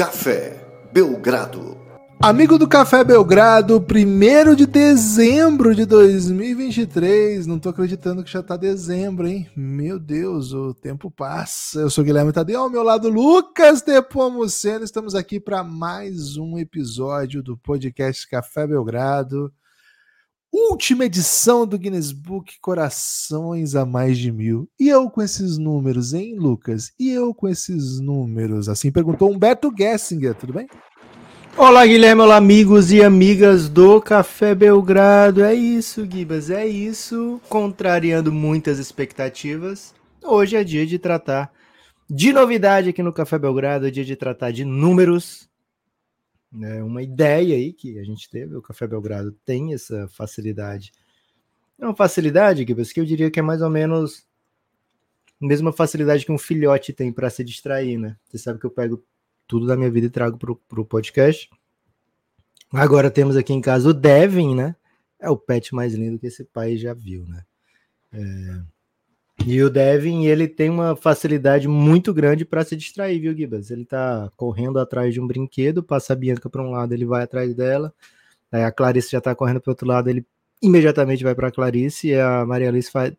Café Belgrado. Amigo do Café Belgrado, 1 de dezembro de 2023. Não tô acreditando que já tá dezembro, hein? Meu Deus, o tempo passa. Eu sou Guilherme Tadeu, ao meu lado Lucas Depomuceno. Estamos aqui para mais um episódio do podcast Café Belgrado. Última edição do Guinness Book Corações a mais de mil. E eu com esses números, hein, Lucas? E eu com esses números? Assim perguntou Humberto Gessinger, tudo bem? Olá, Guilherme, olá, amigos e amigas do Café Belgrado. É isso, Gibas, é isso. Contrariando muitas expectativas, hoje é dia de tratar de novidade aqui no Café Belgrado, é dia de tratar de números, né, uma ideia aí que a gente teve, o Café Belgrado tem essa facilidade. É uma facilidade, Gibbs, que eu diria que é mais ou menos a mesma facilidade que um filhote tem para se distrair, né? Você sabe que eu pego tudo da minha vida e trago para o podcast. Agora temos aqui em casa o Devin, né? É o pet mais lindo que esse pai já viu, né? É... E o Devin, ele tem uma facilidade muito grande para se distrair, viu, Gibas? Ele tá correndo atrás de um brinquedo, passa a Bianca para um lado, ele vai atrás dela. Aí a Clarice já tá correndo para outro lado, ele imediatamente vai para a Clarice e a Maria Alice faz,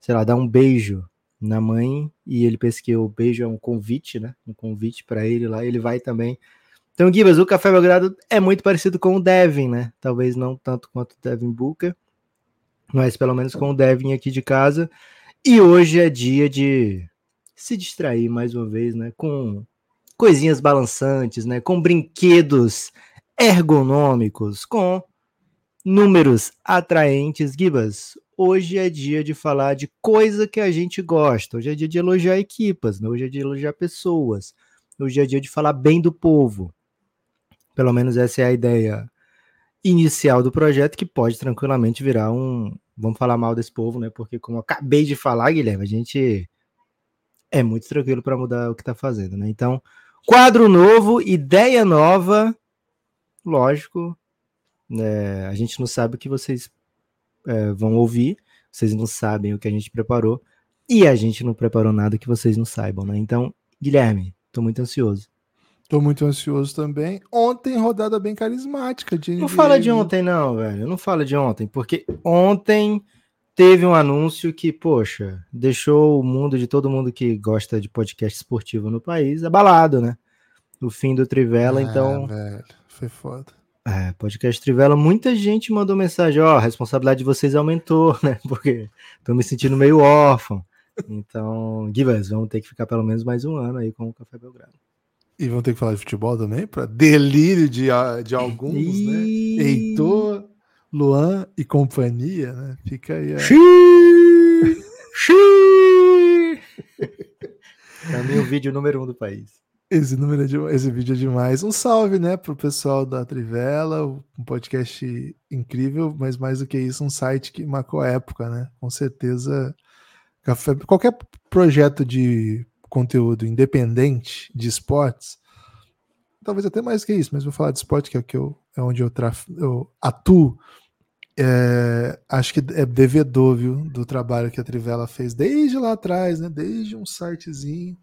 sei lá, dá um beijo na mãe e ele pensa que o beijo é um convite, né? Um convite para ele lá, ele vai também. Então, Gibas, o Café Belgrado é muito parecido com o Devin, né? Talvez não tanto quanto o Devin Booker, mas pelo menos com o Devin aqui de casa. E hoje é dia de se distrair mais uma vez, né? Com coisinhas balançantes, né? Com brinquedos ergonômicos, com números atraentes. Gibas, hoje é dia de falar de coisa que a gente gosta. Hoje é dia de elogiar equipas, né? hoje é dia de elogiar pessoas. Hoje é dia de falar bem do povo. Pelo menos essa é a ideia inicial do projeto, que pode tranquilamente virar um, vamos falar mal desse povo, né? Porque, como eu acabei de falar, Guilherme, a gente é muito tranquilo para mudar o que está fazendo, né? Então, quadro novo, ideia nova, lógico, né? a gente não sabe o que vocês é, vão ouvir, vocês não sabem o que a gente preparou, e a gente não preparou nada que vocês não saibam, né? Então, Guilherme, estou muito ansioso. Tô muito ansioso também. Ontem, rodada bem carismática. De não fala de ontem, não, velho. Não fala de ontem, porque ontem teve um anúncio que, poxa, deixou o mundo de todo mundo que gosta de podcast esportivo no país abalado, né? O fim do Trivela, ah, então. Velho, foi foda. É, podcast Trivela, muita gente mandou mensagem, ó, oh, a responsabilidade de vocês aumentou, né? Porque tô me sentindo meio órfão. Então, Givas, vamos ter que ficar pelo menos mais um ano aí com o Café Belgrado. E vão ter que falar de futebol também, para delírio de, de alguns, e... né? Heitor, Luan e companhia, né? Fica aí. A... Xiii! Xiii! Também o vídeo número um do país. Esse, número é de, esse vídeo é demais. Um salve, né, pro pessoal da Trivela, um podcast incrível, mas mais do que isso, um site que marcou a época, né? Com certeza, café, qualquer projeto de conteúdo independente de esportes, talvez até mais que isso, mas vou falar de esporte, que é, que eu, é onde eu, traf, eu atuo. É, acho que é devedor, viu, do trabalho que a Trivela fez desde lá atrás, né? Desde um sitezinho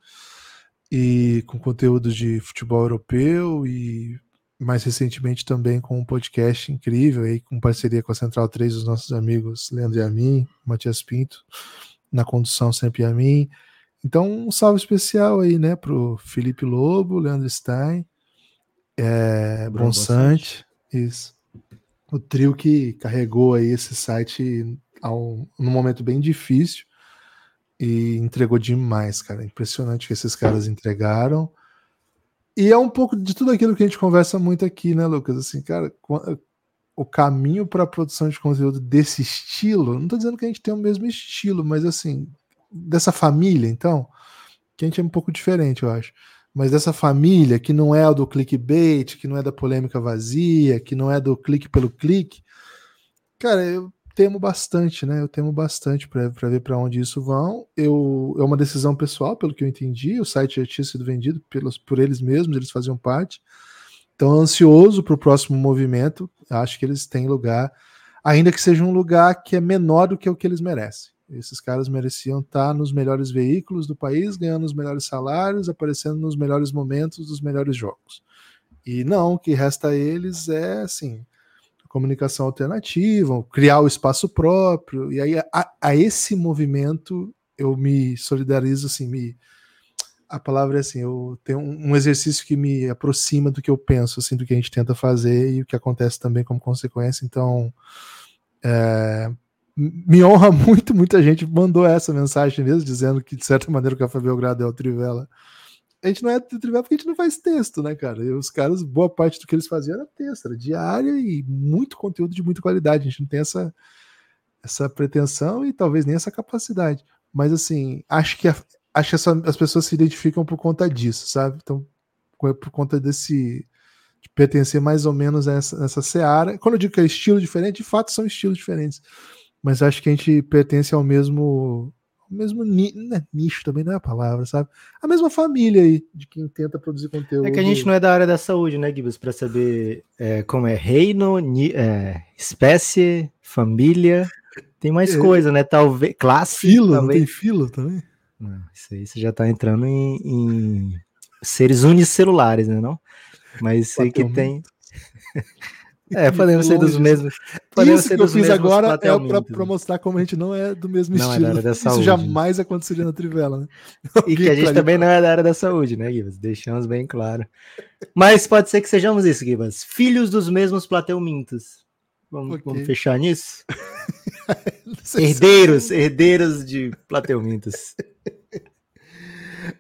e com conteúdo de futebol europeu e mais recentemente também com um podcast incrível aí com parceria com a Central 3 dos nossos amigos Leandro e a mim, Matias Pinto, na condução sempre a mim. Então, um salve especial aí, né, pro Felipe Lobo, Leandro Stein, é, isso. O trio que carregou aí esse site ao, num momento bem difícil e entregou demais, cara. Impressionante que esses caras entregaram. E é um pouco de tudo aquilo que a gente conversa muito aqui, né, Lucas? Assim, cara, o caminho para a produção de conteúdo desse estilo, não estou dizendo que a gente tem o mesmo estilo, mas assim, dessa família, então, que a gente é um pouco diferente, eu acho. Mas dessa família que não é a do clickbait, que não é da polêmica vazia, que não é do clique pelo clique, cara, eu temo bastante, né? Eu temo bastante para ver para onde isso vão. Eu, é uma decisão pessoal, pelo que eu entendi. O site já tinha sido vendido pelos, por eles mesmos, eles faziam parte. Então, ansioso para o próximo movimento. Acho que eles têm lugar, ainda que seja um lugar que é menor do que o que eles merecem. Esses caras mereciam estar nos melhores veículos do país, ganhando os melhores salários, aparecendo nos melhores momentos dos melhores jogos. E não, o que resta a eles é assim, comunicação alternativa, criar o espaço próprio. E aí a, a esse movimento eu me solidarizo assim, me a palavra é assim, eu tenho um exercício que me aproxima do que eu penso, assim, do que a gente tenta fazer e o que acontece também como consequência. Então, é, me honra muito, muita gente mandou essa mensagem mesmo, dizendo que de certa maneira o Café Belgrado é o Trivela. A gente não é Trivela porque a gente não faz texto, né, cara? E os caras, boa parte do que eles faziam era texto, era diário e muito conteúdo de muita qualidade. A gente não tem essa, essa pretensão e talvez nem essa capacidade. Mas assim, acho que a, acho que essa, as pessoas se identificam por conta disso, sabe? Então, por conta desse de pertencer mais ou menos a essa, essa seara. Quando eu digo que é estilo diferente, de fato são estilos diferentes. Mas acho que a gente pertence ao mesmo ao mesmo né, nicho também não é a palavra, sabe? A mesma família aí de quem tenta produzir conteúdo. É que a gente não é da área da saúde, né, Gibbs, para saber é, como é reino, ni, é, espécie, família. Tem mais é, coisa, né? Talvez classe. Filo, talvez. não tem filo também? Não, isso aí você já está entrando em, em, seres unicelulares, né? Não? Mas sei que tem. É, podemos ser dos mesmos. Isso que eu fiz agora é para mostrar como a gente não é do mesmo não estilo. É da área da saúde. Isso jamais aconteceria na Trivela, né? E que a gente também não é da área da saúde, né, Gibas? Deixamos bem claro. Mas pode ser que sejamos isso, Gibas. Filhos dos mesmos plateumintos. Vamos, okay. vamos fechar nisso? herdeiros, herdeiros de plateumintos.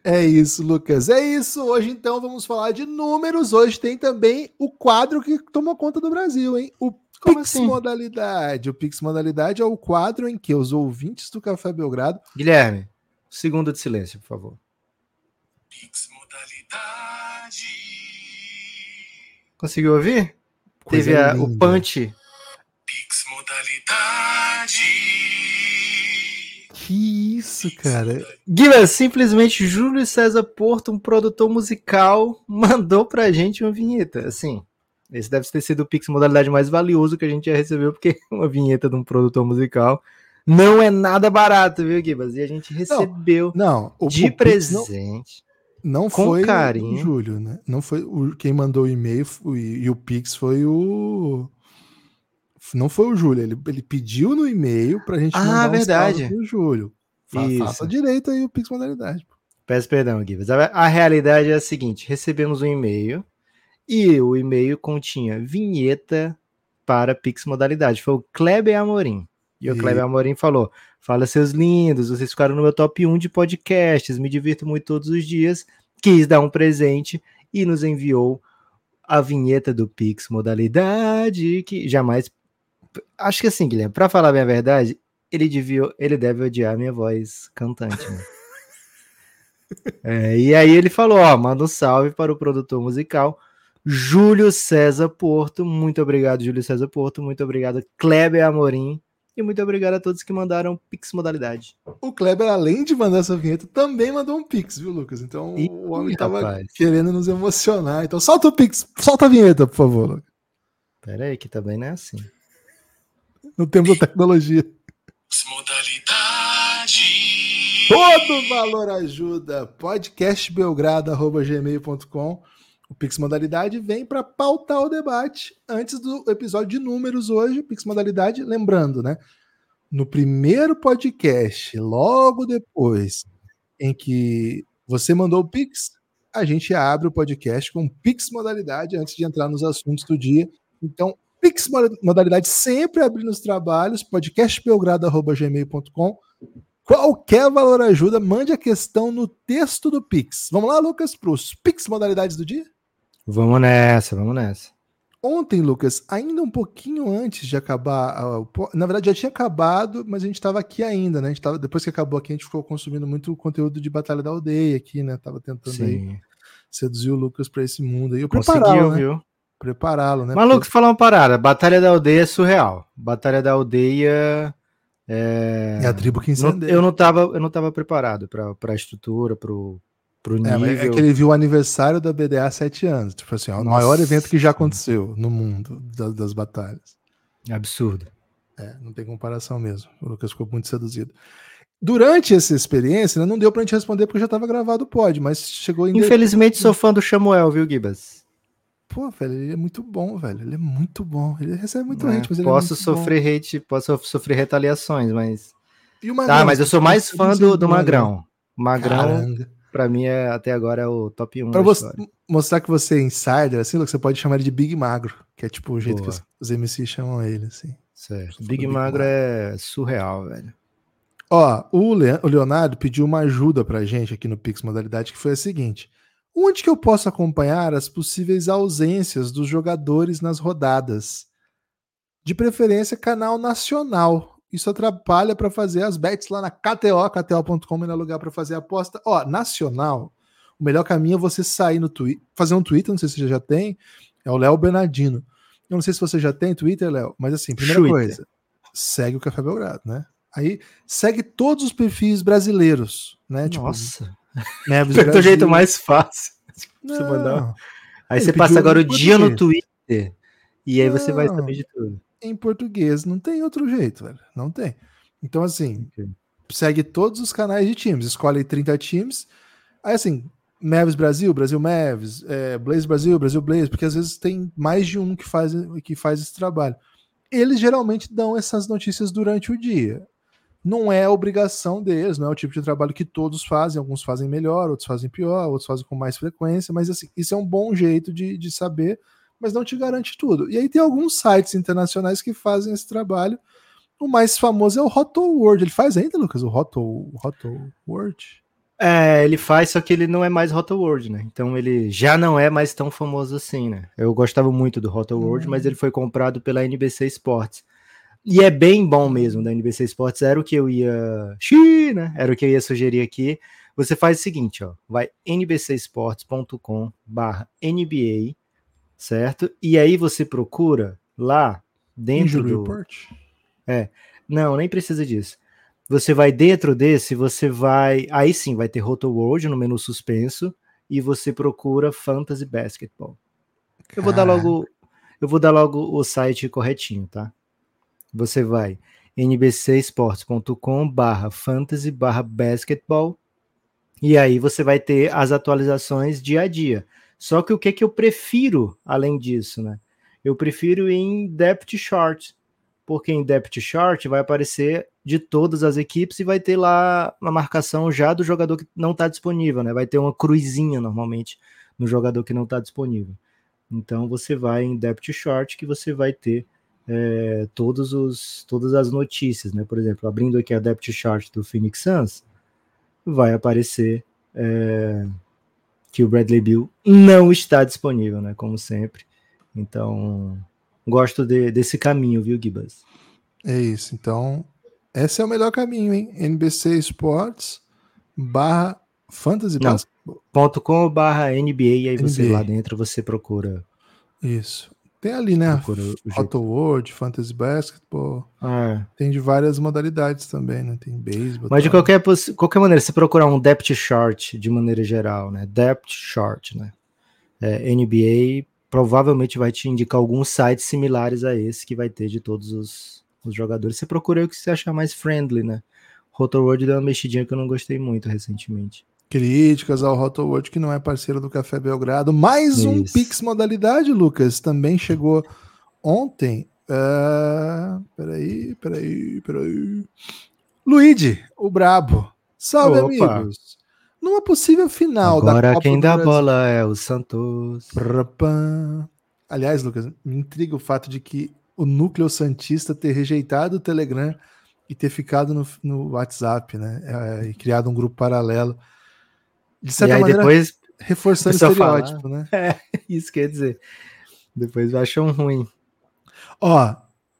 É isso, Lucas. É isso. Hoje, então, vamos falar de números. Hoje tem também o quadro que tomou conta do Brasil, hein? O Como Pix assim? Modalidade. O Pix Modalidade é o quadro em que os ouvintes do Café Belgrado. Guilherme, segundo de silêncio, por favor. Pix Modalidade. Conseguiu ouvir? Coisa Teve a, o punch Pix modalidade. Que isso, cara. Guilherme, simplesmente Júlio César Porto, um produtor musical, mandou pra gente uma vinheta. Assim, esse deve ter sido o Pix modalidade mais valioso que a gente já recebeu, porque uma vinheta de um produtor musical não é nada barato, viu, Gibas? E a gente recebeu não, não, de presente. Não, não foi carinho. o Júlio, né? Não foi o, quem mandou o e-mail e, e o Pix foi o não foi o Júlio, ele, ele pediu no e-mail pra gente ah, mandar verdade. pro Júlio. Fa faça direito aí o Pix Modalidade. Peço perdão, Gibbs. A, a realidade é a seguinte: recebemos um e-mail e o e-mail continha vinheta para Pix Modalidade. Foi o Kleber Amorim. E o Kleber Amorim falou: Fala, seus lindos, vocês ficaram no meu top 1 de podcasts, me divirto muito todos os dias. Quis dar um presente e nos enviou a vinheta do Pix Modalidade, que jamais acho que assim, Guilherme, pra falar bem a verdade, ele, devia, ele deve odiar minha voz cantante. Né? é, e aí ele falou: ó, manda um salve para o produtor musical. Júlio César Porto, muito obrigado, Júlio César Porto, muito obrigado, Kleber Amorim, e muito obrigado a todos que mandaram Pix modalidade. O Kleber, além de mandar essa vinheta, também mandou um Pix, viu, Lucas? Então Ih, o homem estava querendo nos emocionar. Então solta o Pix, solta a vinheta, por favor. Lucas. Pera aí, que também não é assim no tempo da tecnologia. Modalidade. Todo valor ajuda. Podcastbelgrado.gmail.com O Pix Modalidade vem para pautar o debate antes do episódio de números hoje. Pix Modalidade, lembrando, né? No primeiro podcast, logo depois em que você mandou o Pix, a gente abre o podcast com Pix Modalidade antes de entrar nos assuntos do dia. Então, Pix modalidade sempre abrindo os trabalhos, podcastbelgrado.gmail.com. Qualquer valor ajuda, mande a questão no texto do Pix. Vamos lá, Lucas, para os Pix modalidades do dia? Vamos nessa, vamos nessa. Ontem, Lucas, ainda um pouquinho antes de acabar, na verdade já tinha acabado, mas a gente estava aqui ainda, né? A gente tava, depois que acabou aqui, a gente ficou consumindo muito conteúdo de Batalha da Aldeia aqui, né? Tava tentando aí, seduzir o Lucas para esse mundo aí. Eu Conseguiu, né? viu? Prepará-lo, né? Maluco, Porque... falar uma parada. Batalha da aldeia é surreal. Batalha da aldeia. É, é a tribo que incendeia. Eu não tava, eu não tava preparado para a estrutura, pro, pro nível. É, é, que ele viu o aniversário da BDA há sete anos. Tipo assim, ó, o maior evento que já aconteceu no mundo das, das batalhas. Absurdo. É, não tem comparação mesmo. O Lucas ficou muito seduzido. Durante essa experiência, né, não deu pra gente responder porque já estava gravado o pod, mas chegou em. Infelizmente sou fã do Samuel, viu, Gibas? Pô, velho, ele é muito bom, velho. Ele é muito bom. Ele recebe muito É, hate, mas ele posso é muito sofrer bom. hate, posso sofrer retaliações, mas. Magrão? Tá, mas eu sou mais fã do, do Magrão. Magrão, Caramba. pra mim, é, até agora é o top 1 Pra você mostrar que você é insider, assim, você pode chamar ele de Big Magro, que é tipo o jeito Boa. que os, os MCs chamam ele, assim. Certo. Big Big Magro Magro. é surreal, velho. Ó, o Leonardo pediu uma ajuda pra gente aqui no Pix Modalidade, que foi a seguinte: onde que eu posso acompanhar as possíveis ausências dos jogadores nas rodadas? De preferência, canal nacional. Isso atrapalha para fazer as bets lá na KTO, KTO.com, é lugar para fazer a aposta. Ó, nacional, o melhor caminho é você sair no Twitter, fazer um Twitter, não sei se você já tem, é o Léo Bernardino. Eu não sei se você já tem Twitter, Léo, mas assim, primeira Twitter. coisa, segue o Café Belgrado, né? Aí segue todos os perfis brasileiros, né? Nossa, Neves do jeito mais fácil. Não, Você mandar. Aí Ele você passa agora o dia no. Twitter. E aí você vai Não. saber de tudo. em português, não tem outro jeito, velho. Não tem. Então, assim, Ok. segue todos os canais de times, escolhe 30 times. Aí, assim, Mavis Brasil, Brasil Mavis, é, Blaze Brasil, Brasil Blaze, porque às vezes tem mais de um que faz, que faz esse trabalho. Eles geralmente dão essas notícias durante o dia. Não é obrigação deles, não é o tipo de trabalho que todos fazem. Alguns fazem melhor, outros fazem pior, outros fazem com mais frequência, mas assim, isso é um bom jeito de, de saber, mas não te garante tudo. E aí tem alguns sites internacionais que fazem esse trabalho. O mais famoso é o Hot World. Ele faz ainda, Lucas, o Hot, Hot World? É, ele faz, só que ele não é mais Hot World, né? Então ele já não é mais tão famoso assim, né? Eu gostava muito do Hot World, Hum. mas ele foi comprado pela NBC Sports. E é bem bom mesmo da NBC Sports, era o que eu ia. Xiii, né? Era o que eu ia sugerir aqui. Você faz o seguinte, ó, vai nbcsports.com/nba, certo? E aí você procura lá dentro Injury do Report? não, nem precisa disso. Você vai dentro desse, você vai. Aí sim, vai ter Roto World no menu suspenso e você procura Fantasy Basketball. Eu vou dar Caraca. logo. Eu vou dar logo o site corretinho, tá? Você vai nbcesports.com barra fantasy barra basketball e aí você vai ter as atualizações dia a dia. Só que o que, que eu prefiro além disso, né? Eu prefiro ir em depth chart, porque em depth chart vai aparecer de todas as equipes e vai ter lá uma marcação já do jogador que não está disponível, né? Vai ter uma cruzinha normalmente no jogador que não está disponível. Então você vai em depth chart que você vai ter é, todos os, todas as notícias, né? Por exemplo, abrindo aqui a depth chart do Phoenix Suns, vai aparecer é, que o Bradley Bill não está disponível, né? Como sempre. Então, gosto de- desse caminho, viu, Gibas? É isso. Então, esse é o melhor caminho, hein? NBC Sports barra Fantasy Não. Basketball. .com barra NBA, e aí você NBA. lá dentro você procura, Isso. Tem ali, né? Auto World, Fantasy Basketball. É. Tem de várias modalidades também, né? Tem beisebol. Mas de tal. qualquer, qualquer maneira, se procurar um depth chart de maneira geral, né? Depth chart, né? É, NBA provavelmente vai te indicar alguns sites similares a esse que vai ter de todos os, os jogadores. Você procura o que você achar mais friendly, né? Rotorworld deu uma mexidinha que eu não gostei muito recentemente. Críticas ao Hot World, que não é parceiro do Café Belgrado. Mais um Isso. Pix modalidade, Lucas. Também chegou ontem. Ah, peraí, peraí, peraí. Luigi, o Brabo. Salve, Opa. amigos. Numa possível final da Agora Copa quem dá Brasil- bola é o Santos. Aliás, Lucas, me intriga o fato de que o núcleo Santista ter rejeitado o Telegram e ter ficado no, no WhatsApp, né? É, e criado um grupo paralelo. De E certa aí maneira, depois, reforçando o estereótipo, né? isso quer dizer, depois acham ruim. Ó,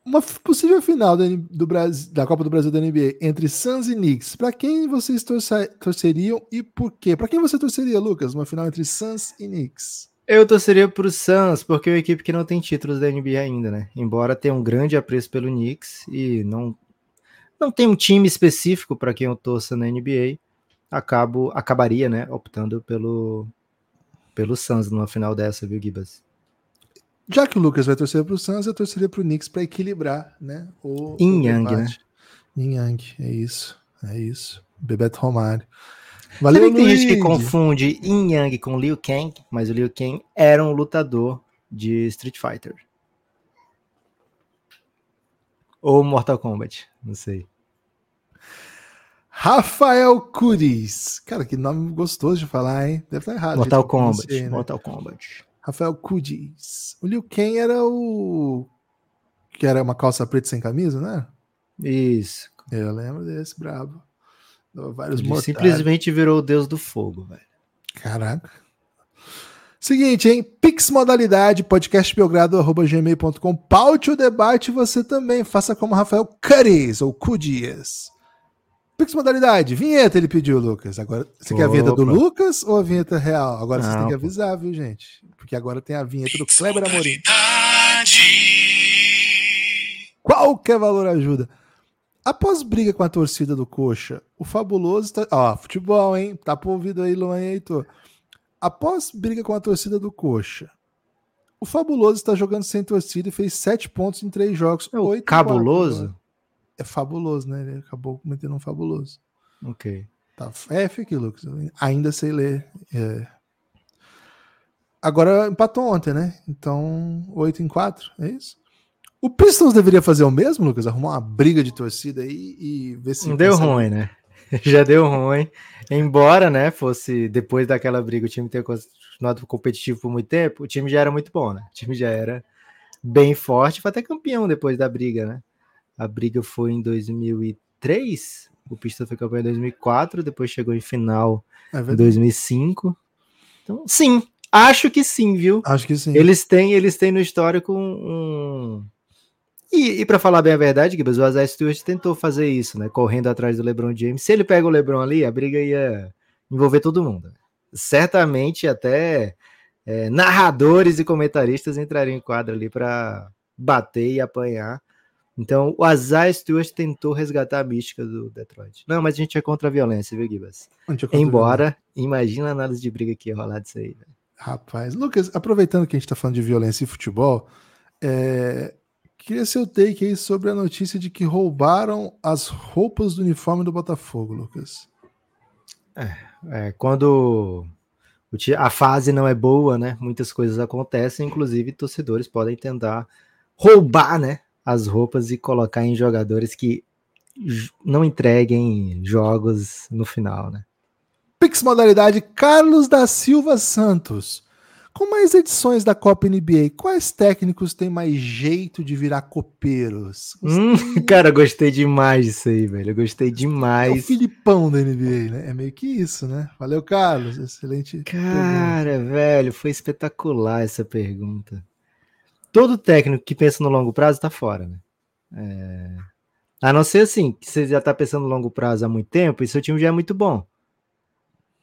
uma possível final da, N- do Brasil, da Copa do Brasil da NBA entre Suns e Knicks. Para quem vocês torce- torceriam e por quê? Para quem você torceria, Lucas? Uma final entre Suns e Knicks. Eu torceria pro Suns, porque é uma equipe que não tem títulos da NBA ainda, né? Embora tenha um grande apreço pelo Knicks e não não tem um time específico para quem eu torça na NBA, acabo acabaria, né, optando pelo pelo Suns numa final dessa, viu, Gibas? Já que o Lucas vai torcer para o Suns, eu torceria para o Knicks para equilibrar, né? O, Yin Yang, né? Yin Yang, é isso, é isso. Bebeto Romário. Valeu, Sabe tem gente que confunde Yin Yang com Liu Kang, mas o Liu Kang era um lutador de Street Fighter. Ou Mortal Kombat, não sei. Rafael Curis. Cara, que nome gostoso de falar, hein? Deve estar errado. Mortal Kombat. Né? Mortal Kombat. Rafael Curis. O Liu Kang era o. Que era uma calça preta sem camisa, né? Isso. Eu lembro desse, brabo. Vários Ele simplesmente virou o deus do fogo, velho. Caraca. Seguinte, hein? Pix modalidade, podcastbelgrado.gmail.com. Paute o debate você também. Faça como Rafael Curis ou Cudias. Pix modalidade, vinheta ele pediu, Lucas. Agora, você Opa. quer a vinheta do Lucas ou a vinheta real? Agora Não, você tem que avisar, viu, gente? Porque agora tem a vinheta do Kleber Amorim. Qualquer valor ajuda. Após briga com a torcida do Coxa, o Fabuloso está. Ó, futebol, hein? Tá por ouvido aí, Luan e Heitor. Após briga com a torcida do Coxa, o Fabuloso está jogando sem torcida e fez sete pontos em três jogos. É o cabuloso? 4, é fabuloso, né? Ele acabou metendo um fabuloso. Ok. Tá F aqui, Lucas. Ainda sei ler. É. Agora empatou ontem, né? Então, 8 em 4, é isso? O Pistons deveria fazer o mesmo, Lucas? Arrumar uma briga de torcida aí e ver se. Não deu ruim, né? Já deu ruim. Embora, né, fosse depois daquela briga o time ter continuado competitivo por muito tempo, o time já era muito bom, né? O time já era bem forte, foi até campeão depois da briga, né? A briga foi em 2003, o Pista foi campeão em 2004, depois chegou em final é em 2005. Então, sim, acho que sim, viu? Acho que sim. Eles têm, eles têm no histórico um. E, e para falar bem a verdade, Gibbs, o Isaiah Stewart tentou fazer isso, né? Correndo atrás do LeBron James. Se ele pega o LeBron ali, a briga ia envolver todo mundo. Certamente até é, narradores e comentaristas entrariam em quadra ali para bater e apanhar. Então, o Azar Stewart tentou resgatar a mística do Detroit. Não, mas a gente é contra a violência, viu, Gibas? É Embora, imagina a análise de briga que ia rolar disso aí. Véio. Rapaz, Lucas, aproveitando que a gente tá falando de violência e futebol, é... queria seu take aí sobre a notícia de que roubaram as roupas do uniforme do Botafogo, Lucas. É, é quando a fase não é boa, né? Muitas coisas acontecem, inclusive torcedores podem tentar roubar, né? As roupas e colocar em jogadores que não entreguem jogos no final, né? Pix modalidade Carlos da Silva Santos. Com mais edições da Copa NBA, quais técnicos têm mais jeito de virar copeiros? Hum, cara, gostei demais disso aí, velho. Eu gostei demais. É o Filipão da NBA, né? É meio que isso, né? Valeu, Carlos. Excelente. Cara, pergunta. velho, foi espetacular essa pergunta todo técnico que pensa no longo prazo está fora, né? É... A não ser assim, que você já está pensando no longo prazo há muito tempo e seu time já é muito bom.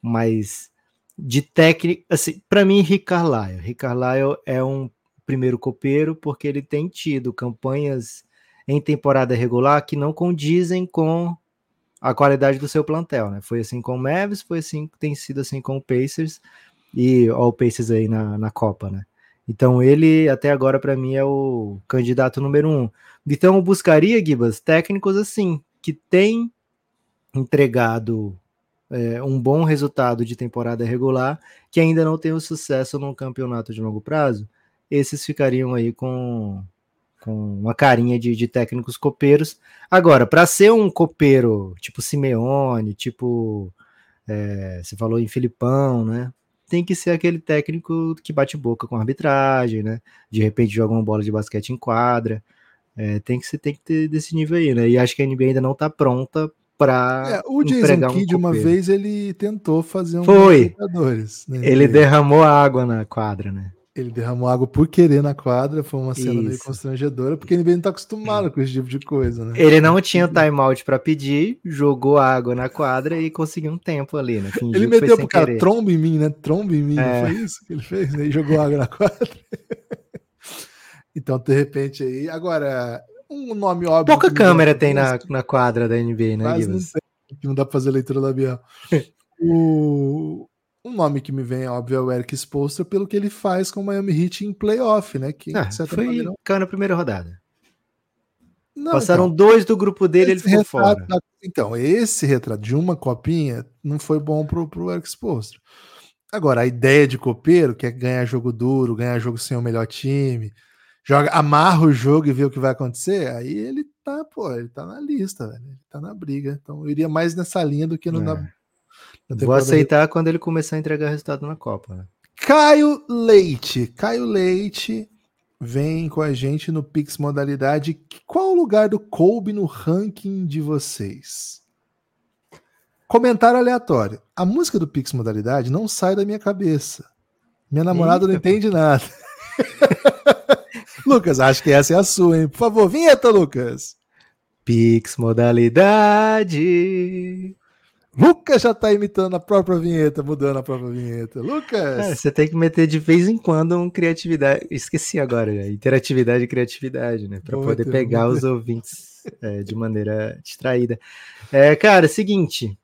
Mas de técnico, assim, para mim, Rick Carlisle. Rick Carlisle é um primeiro copeiro porque ele tem tido campanhas em temporada regular que não condizem com a qualidade do seu plantel, né? Foi assim com o Mavis, foi assim, tem sido assim com o Pacers e ó, o Pacers aí na, na Copa, né? Então ele até agora para mim é o candidato número um. Então eu buscaria, Gibas, técnicos assim que têm entregado é, um bom resultado de temporada regular, que ainda não tem o sucesso no campeonato de longo prazo. Esses ficariam aí com, com uma carinha de, de técnicos copeiros. Agora, para ser um copeiro tipo Simeone, tipo é, você falou em Filipão, né? Tem que ser aquele técnico que bate boca com arbitragem, né? De repente joga uma bola de basquete em quadra. É, tem que ser, tem que ter desse nível aí, né? E acho que a NBA ainda não tá pronta para é, o Jason Kidd um uma vez ele tentou fazer um Foi. Né? Ele derramou água na quadra, né? Ele derramou água por querer na quadra, foi uma cena Isso. meio constrangedora, porque ele não tá acostumado com esse tipo de coisa, né? Ele não tinha timeout para pedir, jogou água na quadra e conseguiu um tempo ali, né? Fingiu ele meteu pro cara, tromba em mim, né? Tromba em mim, é. foi isso que ele fez, né? E jogou água na quadra. então, de repente aí, agora, um nome óbvio. Pouca câmera tem na, na quadra da NBA, né, Mas não, tem, não dá pra fazer leitura labial. o Um nome que me vem, óbvio, é o Eric Spoelstra, pelo que ele faz com o Miami Heat em playoff, né? Que, ah, foi maneira... na primeira rodada. Não, Passaram então, dois do grupo dele, ele ficou fora. Da... Então, esse retrato de uma copinha não foi bom pro, pro Eric Spoelstra. Agora, a ideia de copeiro, que é ganhar jogo duro, ganhar jogo sem o melhor time, joga, amarra o jogo e vê o que vai acontecer, aí ele tá, pô, ele tá na lista, velho. Ele tá na briga. Então eu iria mais nessa linha do que no é. Vou aceitar quando ele começar a entregar resultado na Copa. Né? Caio Leite. Caio Leite vem com a gente no Pix Modalidade. Qual o lugar do Kobe no ranking de vocês? Comentário aleatório. A música do Pix Modalidade não sai da minha cabeça. Minha namorada Eita. não entende nada. Lucas, acho que essa é a sua, hein? Por favor, vinheta, Lucas. Pix Modalidade. Lucas já tá imitando a própria vinheta, mudando a própria vinheta. Lucas! É, você tem que meter de vez em quando um criatividade. Esqueci agora, né? interatividade e criatividade, né? Para poder pegar os ouvintes é, de maneira distraída. É, cara, seguinte.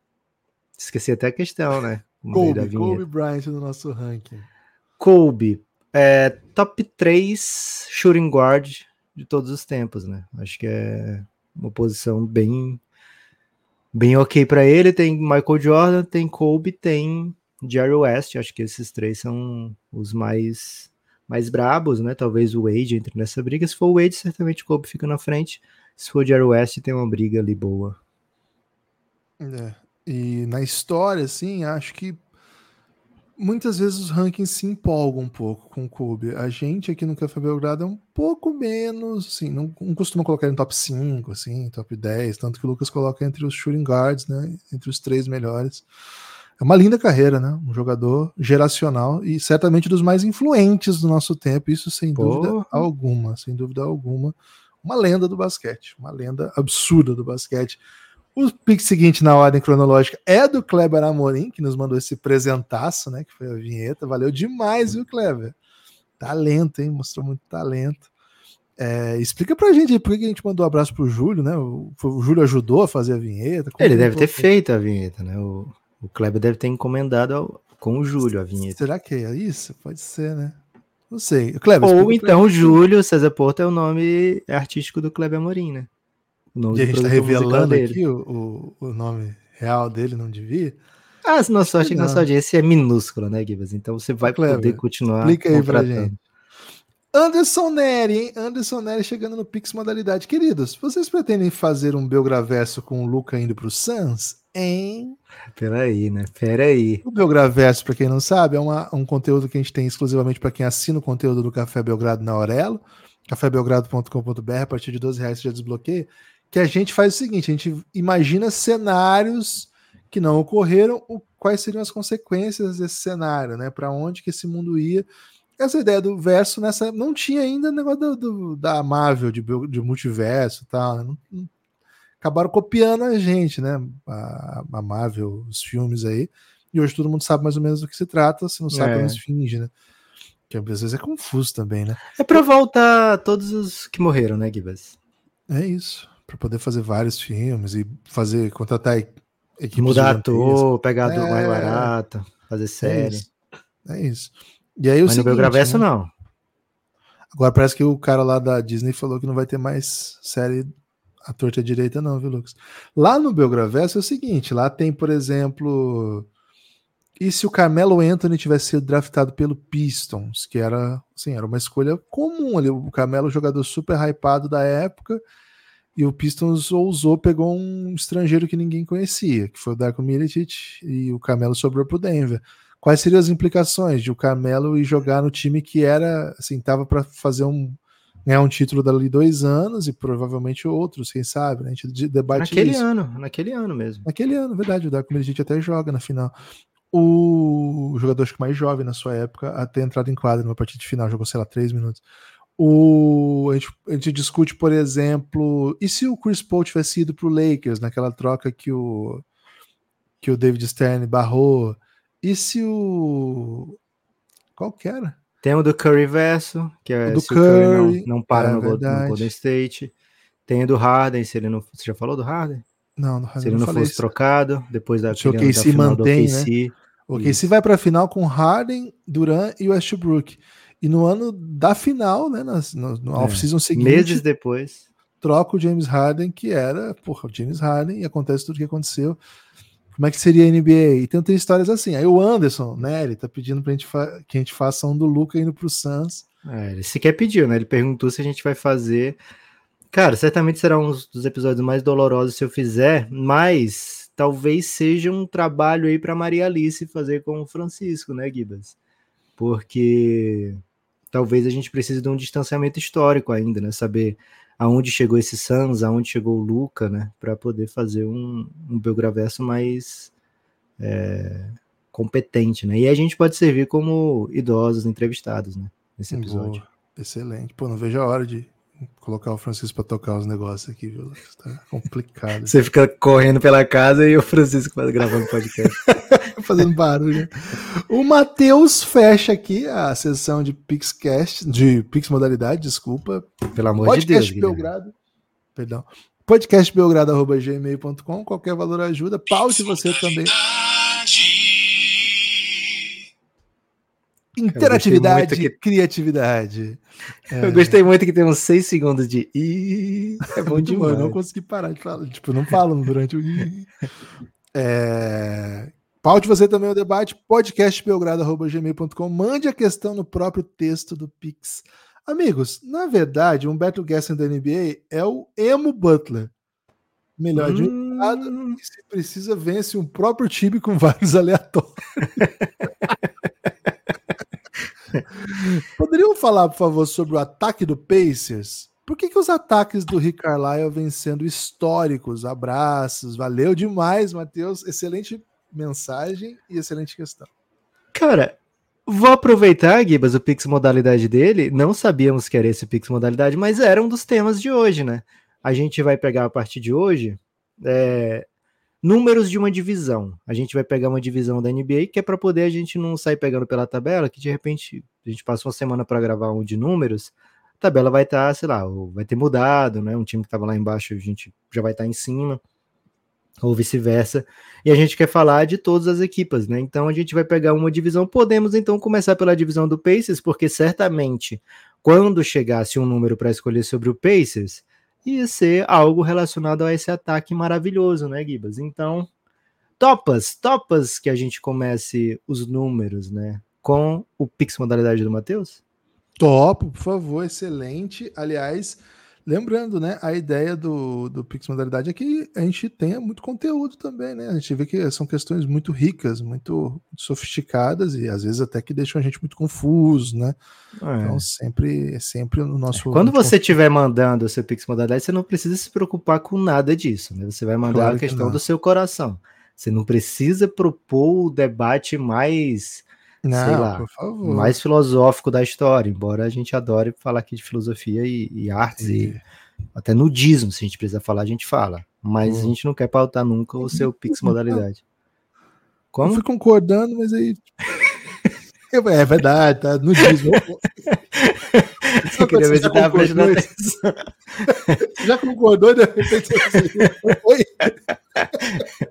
Esqueci até a questão, né? Kobe, Kobe Bryant no nosso ranking. Kobe, é, top 3 shooting guard de todos os tempos, né? Acho que é uma posição bem bem ok para ele. Tem Michael Jordan, tem Kobe, tem Jerry West. Acho que esses três são os mais mais brabos, né? Talvez o Wade entre nessa briga. Se for o Wade, certamente o Kobe fica na frente. Se for o Jerry West, tem uma briga ali boa. É. E na história, assim, acho que muitas vezes os rankings se empolgam um pouco com o Kobe. A gente aqui no Café Belgrado é um pouco menos, assim, não, não costuma colocar em top 5, assim, top 10, tanto que o Lucas coloca entre os shooting guards, né, entre os três melhores. É uma linda carreira, né? Um jogador geracional e certamente dos mais influentes do nosso tempo, isso sem Porra. dúvida alguma, sem dúvida alguma. Uma lenda do basquete, uma lenda absurda do basquete. O pique seguinte na ordem cronológica é do Kleber Amorim, que nos mandou esse presentaço, né? Que foi a vinheta. Valeu demais, viu, Kleber? Talento, hein? Mostrou muito talento. É, explica pra gente aí por que a gente mandou um abraço pro Júlio, né? O, o Júlio ajudou a fazer a vinheta. Ele deve ter feito a vinheta, né? O, o Kleber deve ter encomendado ao, com o Júlio a vinheta. Será que é isso? Pode ser, né? Não sei. Kleber, Ou então o Júlio César Porto é o nome artístico do Kleber Amorim, né? E a gente está revelando aqui o, o, o, nome real dele, não devia? Ah, nossa sorte que nossa audiência é minúscula, né, Gibas? Então você vai Clever. poder continuar Explica aí pra gente. Anderson Neri, hein? Anderson Neri chegando no Pix Modalidade. Queridos, vocês pretendem fazer um Belgraverso com o Luca indo pro Suns? Hein? Peraí, né? Peraí. O Belgraverso, para quem não sabe, é uma, um conteúdo que a gente tem exclusivamente para quem assina o conteúdo do Café Belgrado na Aurelo, cafébelgrado.com.br, a partir de 12 reais você já desbloqueia que a gente faz o seguinte: a gente imagina cenários que não ocorreram, o, quais seriam as consequências desse cenário, né? Para onde que esse mundo ia. Essa ideia do verso nessa não tinha ainda negócio do, do, da amável de, de multiverso e tal. Né? Não, não, acabaram copiando a gente, né? A, a Marvel, os filmes aí. E hoje todo mundo sabe mais ou menos do que se trata, se não sabe, é. menos finge, né? Que às vezes é confuso também, né? É para voltar todos os que morreram, né, Gibas? É isso para poder fazer vários filmes e fazer contratar equipes mudar ator, pegar é, mais barato, fazer é série. É isso. É isso. E aí o Mas seguinte, no Belgravesso né? não. Agora parece que o cara lá da Disney falou que não vai ter mais série a torta direita não, viu, Lucas? Lá no Belgravesso é o seguinte, lá tem, por exemplo, e se o Carmelo Anthony tivesse sido draftado pelo Pistons, que era, assim, era uma escolha comum ali, o Carmelo jogador super hypado da época, e o Pistons ousou, pegou um estrangeiro que ninguém conhecia, que foi o Darko Milicic, e o Carmelo sobrou para o Denver. Quais seriam as implicações de o Carmelo ir jogar no time que era, assim, tava para fazer um ganhar um título dali dois anos e provavelmente outros, quem sabe, né? A gente debate Naquele isso. ano, naquele ano mesmo. Naquele ano, verdade, o Darko Milicic até joga na final. O jogador acho que mais jovem na sua época até entrado em quadra numa partida de final, jogou, sei lá, três minutos. O, a, gente, a gente discute, por exemplo, e se o Chris Paul tivesse ido para o Lakers naquela troca que o, que o David Stern barrou? E se o. Qual que era? Tem o do Curry verso, que é o do Curry, Curry não, não, para é, no, Golden State. Tem o do Harden, se ele não. Você já falou do Harden? Não, do Harden. Se ele não, não fosse isso. trocado, depois da, se o KC mantém, né? O OKC vai para a final com Harden, Duran e Westbrook. E no ano da final, né, no, no É. off-season seguinte, Meses depois. troca o James Harden, que era, porra, o James Harden, e acontece tudo o que aconteceu. Como é que seria a NBA? Então tem histórias assim. Aí o Anderson, né, ele tá pedindo pra gente que a gente faça um do Luca indo pro Suns. É, ele sequer pediu, né? Ele perguntou se a gente vai fazer. Cara, certamente será um dos episódios mais dolorosos se eu fizer, mas talvez seja um trabalho aí para Maria Alice fazer com o Francisco, né, Gibas? Porque talvez a gente precise de um distanciamento histórico ainda, né? Saber aonde chegou esse Sans, aonde chegou o Luca, né? Para poder fazer um, um Belgraverso mais é, competente, né? E a gente pode servir como idosos entrevistados, né? Nesse episódio. Boa, excelente. Pô, não vejo a hora de colocar o Francisco pra tocar os negócios aqui, viu? Tá complicado. Você fica correndo pela casa e o Francisco vai gravando podcast. fazendo barulho. O Matheus fecha aqui a sessão de Pixcast, de Pix Modalidade, desculpa. Pelo amor de Deus. Podcast. Belgrado. Perdão. Podcastbelgrado.gmail.com. Qualquer valor ajuda. Paute você também. Interatividade muito e criatividade. É, Eu gostei muito que tem uns 6 segundos de. Ih, é bom demais. eu não consegui parar de falar. Tipo, não falam durante o. É... Paute você também o debate, podcastbelgrado.gmail.com. Mande a questão no próprio texto do Pix. Amigos, na verdade, um Beto Guessing da NBA é o Emo Butler. Melhor de um lado, Hum, e se precisa, vence um próprio time com vários aleatórios. Poderiam falar, por favor, sobre o ataque do Pacers? Por que, que os ataques do Rick Carlisle vêm sendo históricos? Abraços, valeu demais, Matheus. Excelente mensagem e excelente questão. Cara, vou aproveitar, Gibas, o Pix modalidade dele. Não sabíamos que era esse Pix modalidade, mas era um dos temas de hoje, né? A gente vai pegar a partir de hoje é, números de uma divisão. A gente vai pegar uma divisão da NBA, que é para poder a gente não sair pegando pela tabela, que de repente a gente passa uma semana para gravar um de números, a tabela vai estar, sei lá, vai ter mudado, né? Um time que estava lá embaixo, a gente já vai estar em cima, ou vice-versa. E a gente quer falar de todas as equipas, né? Então a gente vai pegar uma divisão. Podemos então começar pela divisão do Pacers, porque certamente quando chegasse um número para escolher sobre o Pacers, ia ser algo relacionado a esse ataque maravilhoso, né, Gibas? Então, topas, topas que a gente comece os números, né? Com o Pix modalidade do Matheus? Topo, por favor, excelente. Aliás, lembrando, né, a ideia do, do Pix Modalidade é que a gente tenha muito conteúdo também, né? A gente vê que são questões muito ricas, muito sofisticadas e às vezes até que deixam a gente muito confuso, né? Então, sempre, é sempre o nosso. É. Quando você estiver mandando o seu Pix modalidade, você não precisa se preocupar com nada disso, né? Você vai mandar Claro a que questão não. do seu coração. Você não precisa propor o debate mais, Não, sei lá, mais filosófico da história, embora a gente adore falar aqui de filosofia e, e artes e, até nudismo, se a gente precisar falar, a gente fala. Mas a Hum. gente não quer pautar nunca o seu Pix modalidade. Eu Como? fui concordando, mas aí. É verdade, tá? No dízimo. Eu queria ver se já tava prestando concordou, atenção. já concordou, de repente você assim, Oi?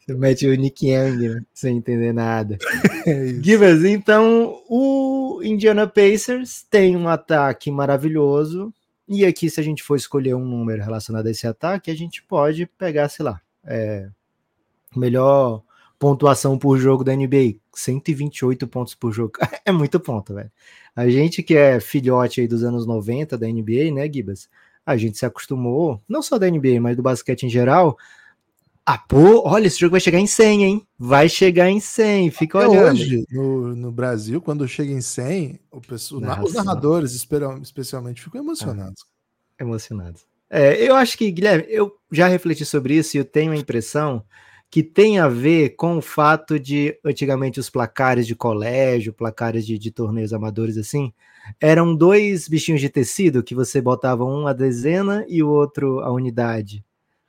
Você mete o Nick Young, né? sem entender nada. É. Givers, então o Indiana Pacers tem um ataque maravilhoso. E aqui, se a gente for escolher um número relacionado a esse ataque, a gente pode pegar, sei lá, é, melhor pontuação por jogo da NBA, 128 pontos por jogo. É muito ponto, velho. A gente que é filhote aí dos anos 90 da NBA, né, Gibas? A gente se acostumou, não só da NBA, mas do basquete em geral. Ah, pô, olha, esse jogo vai chegar em 100, hein? Vai chegar em 100, fica Até olhando. hoje, no, no Brasil, quando chega em 100, o pessoal, Nossa. os narradores, especialmente, ficam emocionados. emocionados. É, eu acho que, Guilherme, eu já refleti sobre isso e eu tenho a impressão que tem a ver com o fato de, antigamente, os placares de colégio, placares de, de torneios amadores assim, eram dois bichinhos de tecido que você botava um a dezena e o outro a unidade.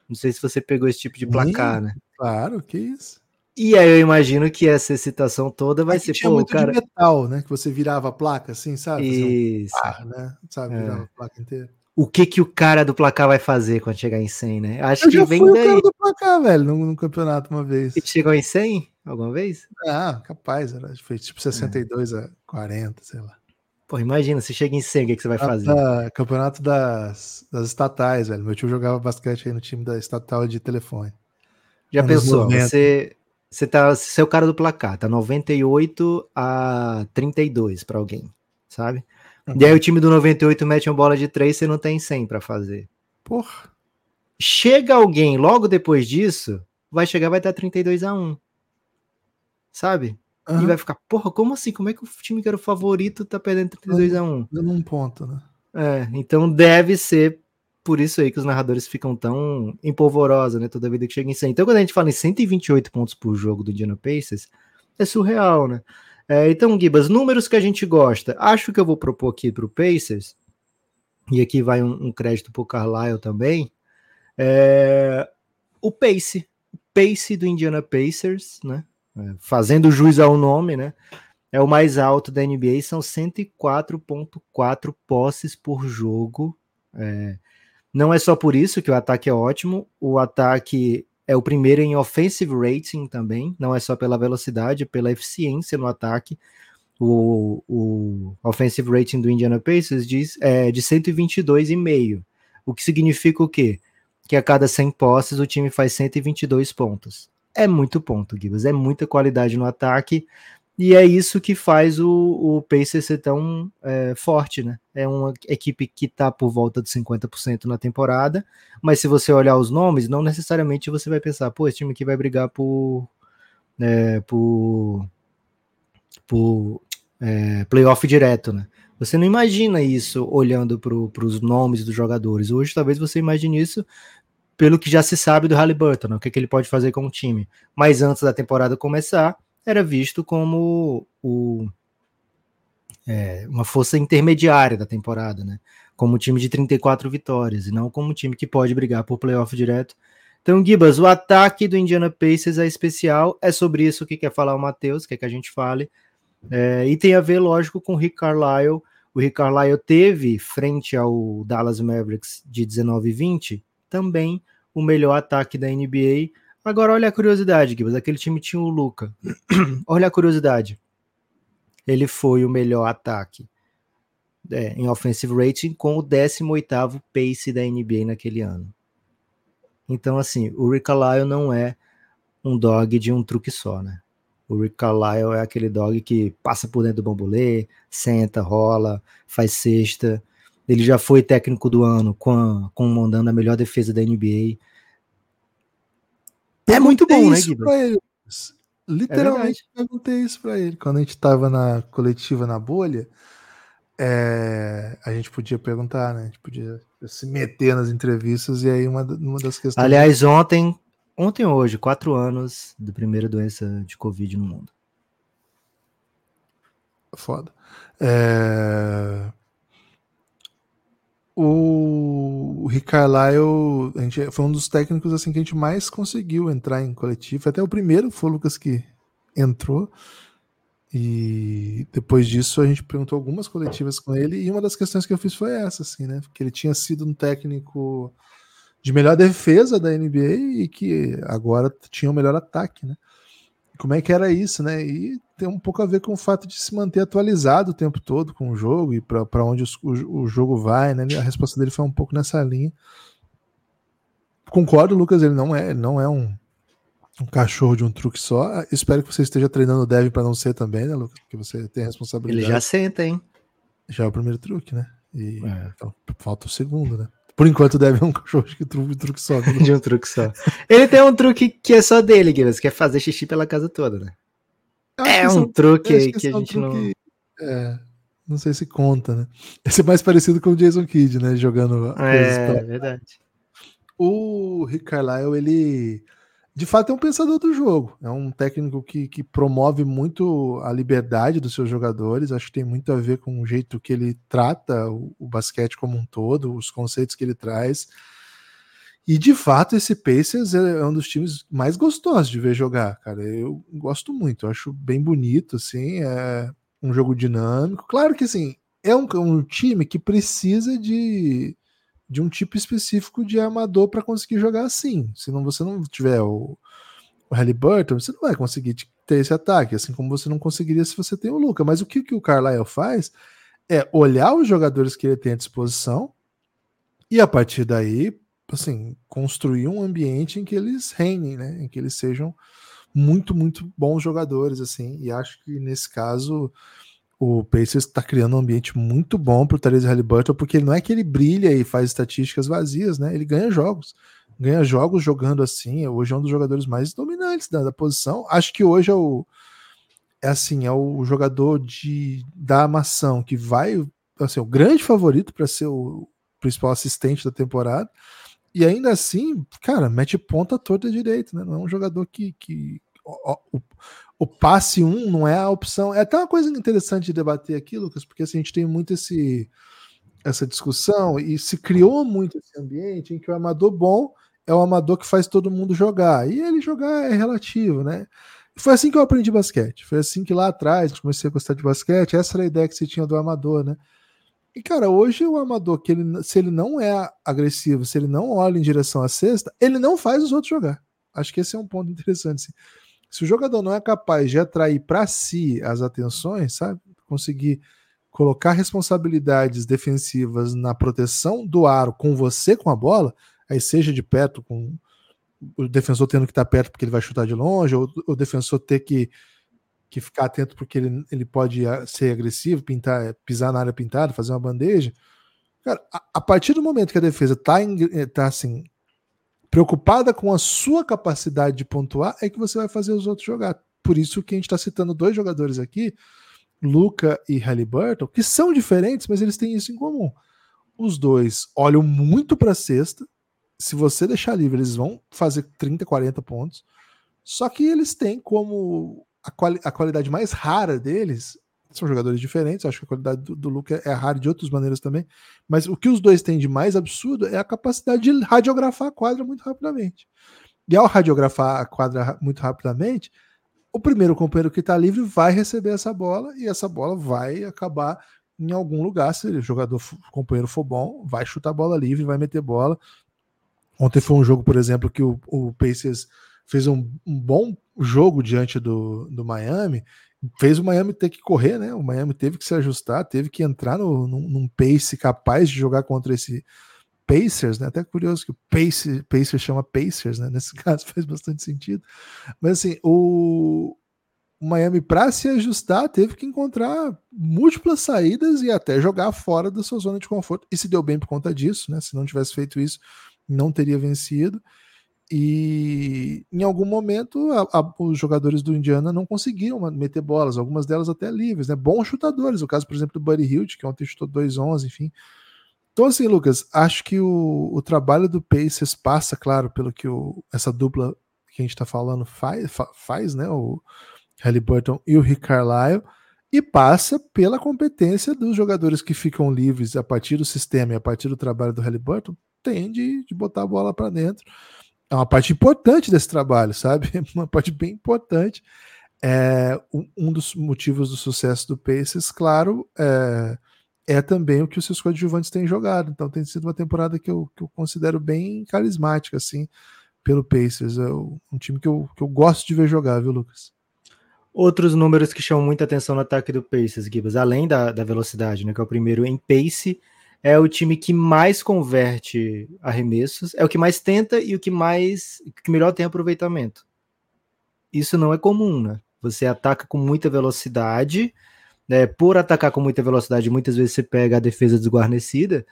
Não sei se você pegou esse tipo de placar, né? Claro, que isso. E aí eu imagino que essa excitação toda vai Aqui ser, tinha pô, muito cara. de metal, né? Que você virava a placa assim, sabe? Fazia um Isso. par, né? Sabe, É. virava a placa inteira. O que que o cara do placar vai fazer quando chegar em 100, né? Acho Eu que já vem fui o daí. cara do placar, velho, no, no campeonato uma vez. E chegou em 100? alguma vez? Ah, capaz, era, foi tipo 62 é. a 40, sei lá. Pô, imagina, você chega em 100, o que, que você vai fazer? Da, campeonato das, das estatais, velho. Meu tio jogava basquete aí no time da estatal de telefone. Já Anos pensou? Você, você tá, você é o cara do placar, tá 98 a 32 para alguém, sabe? Uhum. E aí o time do 98 mete uma bola de 3, você não tem 100 para fazer. Porra. Chega alguém logo depois disso, vai chegar vai estar 32 a 1. Sabe? Uhum. E vai ficar, porra, como assim? Como é que o time que era o favorito tá perdendo 32 a 1? Dando um ponto, né? É, então deve ser por isso aí que os narradores ficam tão empolvorosos, né? Toda vida que chega em 100. Então, quando a gente fala em 128 pontos por jogo do Indiana Pacers, é surreal, né? É, então, Gibas, números que a gente gosta. Acho que eu vou propor aqui para o Pacers, e aqui vai um, um crédito para o Carlisle também. É, o Pace, o Pace do Indiana Pacers, né? É, fazendo jus ao nome, né? É o mais alto da NBA, são 104,4 posses por jogo. É, não é só por isso que o ataque é ótimo, o ataque é o primeiro em offensive rating também, não é só pela velocidade, pela eficiência no ataque. O, o offensive rating do Indiana Pacers diz, é de 122,5, o que significa o quê? Que a cada 100 posses o time faz 122 pontos. É muito ponto, Gibbs, é muita qualidade no ataque, e é isso que faz o, o Pacers ser tão é, forte, né? É uma equipe que está por volta de 50% na temporada, mas se você olhar os nomes, não necessariamente você vai pensar, pô, esse time aqui vai brigar por, é, por, por é, playoff direto, né? Você não imagina isso olhando para os nomes dos jogadores. Hoje, talvez você imagine isso pelo que já se sabe do Halliburton, né? o que, é que ele pode fazer com o time. Mas antes da temporada começar, era visto como o, é, uma força intermediária da temporada, né? Como um time de 34 vitórias, e não como um time que pode brigar por playoff direto. Então, Gibas, o ataque do Indiana Pacers é especial, é sobre isso que quer falar o Matheus, quer que a gente fale, é, e tem a ver, lógico, com o Rick Carlisle. O Rick Carlisle teve, frente ao Dallas Mavericks de 19 e 20, também o melhor ataque da NBA, Agora, olha a curiosidade, Gibbs. Aquele time tinha o Luca. olha a curiosidade. Ele foi o melhor ataque é, em offensive rating com o 18º pace da NBA naquele ano. Então, assim, o Rick Carlisle não é um dog de um truque só, né? O Rick Carlisle é aquele dog que passa por dentro do bambolê, senta, rola, faz cesta. Ele já foi técnico do ano com, com mandando a melhor defesa da NBA. É muito bom, né, Guido? Literalmente é perguntei isso para ele. Quando a gente tava na coletiva na bolha, é, a gente podia perguntar, né? A gente podia se meter nas entrevistas e aí uma, uma das questões. Aliás, ontem, ontem hoje, quatro anos da primeira doença de Covid no mundo. Foda. É... O Rick Carlisle a gente, foi um dos técnicos assim que a gente mais conseguiu entrar em coletivo. Até o primeiro foi o Lucas que entrou. E depois disso a gente perguntou algumas coletivas com ele e uma das questões que eu fiz foi essa, assim, né? Que ele tinha sido um técnico de melhor defesa da NBA e que agora tinha o melhor ataque, né? Como é que era isso, né? E tem um pouco a ver com o fato de se manter atualizado o tempo todo com o jogo e para onde o, o, jogo vai, né? A resposta dele foi um pouco nessa linha. Concordo, Lucas, ele não é, ele não é um, um cachorro de um truque só. Espero que você esteja treinando o Dev para não ser também, né, Lucas? Porque você tem responsabilidade. Ele já senta, hein? Já é o primeiro truque, né? E é. então, falta o segundo, né? Por enquanto deve ser um cachorro de truque, truque só. Né? de um truque só. Ele tem um truque que é só dele, Guilherme, que é fazer xixi pela casa toda, né? É um truque aí que, a gente truque, não. É, não sei se conta, né? Esse é mais parecido com o Jason Kidd, né? Jogando. É, pra... verdade. O Rick Carlisle, ele de fato é um pensador do jogo. É um técnico que, que promove muito a liberdade dos seus jogadores. Acho que tem muito a ver com o jeito que ele trata o, o basquete como um todo, os conceitos que ele traz. E de fato, esse Pacers é um dos times mais gostosos de ver jogar, cara. Eu gosto muito, eu acho bem bonito, assim. É um jogo dinâmico. Claro que, assim, é um, um time que precisa de, de um tipo específico de armador para conseguir jogar assim. Se não você não tiver o, o Halliburton, você não vai conseguir ter esse ataque, assim como você não conseguiria se você tem o Luca. Mas o que, que o Carlisle faz é olhar os jogadores que ele tem à disposição e a partir daí, assim, construir um ambiente em que eles reinem, né? Em que eles sejam muito, muito bons jogadores, assim. E acho que nesse caso o Pacers está criando um ambiente muito bom para o Therese Halliburton, porque não é que ele brilha e faz estatísticas vazias, né? Ele ganha jogos. Ganha jogos jogando assim. Hoje é um dos jogadores mais dominantes da, da posição. Acho que hoje é o. É assim, é o jogador de, da armação que vai. Assim, o grande favorito para ser o principal assistente da temporada. E ainda assim, cara, mete ponta torta direito, né? Não é um jogador que. que o, o, o passe 1 um não é a opção. É até uma coisa interessante de debater aqui, Lucas, porque assim, a gente tem muito esse, essa discussão e se criou muito esse ambiente em que o amador bom é o amador que faz todo mundo jogar. E ele jogar é relativo, né? Foi assim que eu aprendi basquete. Foi assim que lá atrás comecei a gostar de basquete. Essa era a ideia que você tinha do amador, né? E, cara, hoje o amador, que ele, se ele não é agressivo, se ele não olha em direção à cesta, ele não faz os outros jogar. Acho que esse é um ponto interessante. Assim. Se o jogador não é capaz de atrair para si as atenções, sabe? Conseguir colocar responsabilidades defensivas na proteção do aro com você com a bola, aí seja de perto, com o defensor tendo que estar perto porque ele vai chutar de longe, ou o defensor ter que que ficar atento porque ele, ele pode ah, ser agressivo, pintar, pisar na área pintada, fazer uma bandeja. Cara, a, a partir do momento que a defesa está eh, tá assim, preocupada com a sua capacidade de pontuar, é que você vai fazer os outros jogar. Por isso que a gente está citando dois jogadores aqui, Luca e Halliburton, que são diferentes, mas eles têm isso em comum. Os dois olham muito para a cesta. Se você deixar livre, eles vão fazer 30, 40 pontos. Só que eles têm como a, quali a qualidade mais rara deles são jogadores diferentes, acho que a qualidade do, do Luca é rara de outras maneiras também, mas o que os dois têm de mais absurdo é a capacidade de radiografar a quadra muito rapidamente. E ao radiografar a quadra muito rapidamente, o primeiro companheiro que está livre vai receber essa bola e essa bola vai acabar em algum lugar. Se o jogador o companheiro for bom, vai chutar a bola livre, vai meter bola. Ontem foi um jogo, por exemplo, que o, o Pacers fez um, um bom jogo diante do, do Miami, fez o Miami ter que correr, né? O Miami teve que se ajustar, teve que entrar no, num, num pace capaz de jogar contra esse Pacers, né? Até curioso que o Pace, Pacers chama Pacers, né? Nesse caso faz bastante sentido. Mas assim, o, o Miami, para se ajustar, teve que encontrar múltiplas saídas e até jogar fora da sua zona de conforto. E se deu bem por conta disso, né? Se não tivesse feito isso, não teria vencido. E em algum momento a, a, os jogadores do Indiana não conseguiram meter bolas, algumas delas até livres, né? Bons chutadores, o caso, por exemplo, do Buddy Hilt, que ontem chutou 2-11, enfim. Então, assim, Lucas, acho que o, o trabalho do Pacers passa, claro, pelo que o, essa dupla que a gente está falando faz, faz, né? O Halliburton e o Rick Carlisle, e passa pela competência dos jogadores que ficam livres a partir do sistema e a partir do trabalho do Halliburton, tem de, de botar a bola para dentro é uma parte importante desse trabalho, sabe? Uma parte bem importante. É, um dos motivos do sucesso do Pacers, claro, é, é, também o que os seus coadjuvantes têm jogado. Então tem sido uma temporada que eu, que eu considero bem carismática, assim, pelo Pacers. É um time que eu, que eu gosto de ver jogar, viu, Lucas? Outros números que chamam muita atenção no ataque do Pacers, Gibbs, além da, da velocidade, né, que é o primeiro em pace é o time que mais converte arremessos, é o que mais tenta e o que mais que melhor tem aproveitamento. Isso não é comum, né? Você ataca com muita velocidade, né? Por atacar com muita velocidade, muitas vezes você pega a defesa desguarnecida,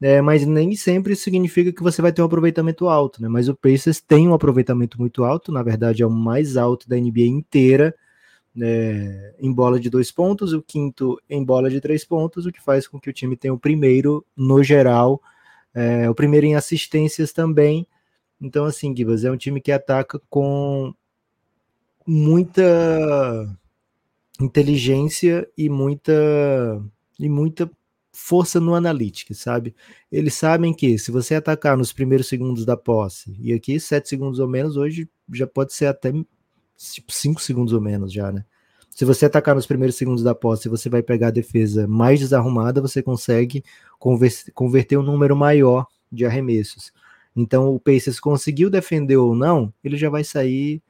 né? Mas nem sempre significa que você vai ter um aproveitamento alto, né? Mas o Pacers tem um aproveitamento muito alto, na verdade é o mais alto da NBA inteira é, em bola de dois pontos, o quinto em bola de três pontos, o que faz com que o time tenha o primeiro no geral, é, o primeiro em assistências também. Então, assim, Gibas, é um time que ataca com muita inteligência e muita e muita força no analítica, sabe? Eles sabem que se você atacar nos primeiros segundos da posse, e aqui sete segundos ou menos, hoje já pode ser até tipo, cinco segundos ou menos já, né? Se você atacar nos primeiros segundos da posse, você vai pegar a defesa mais desarrumada, você consegue converter um número maior de arremessos. Então, o Pacers conseguiu defender ou não, ele já vai sair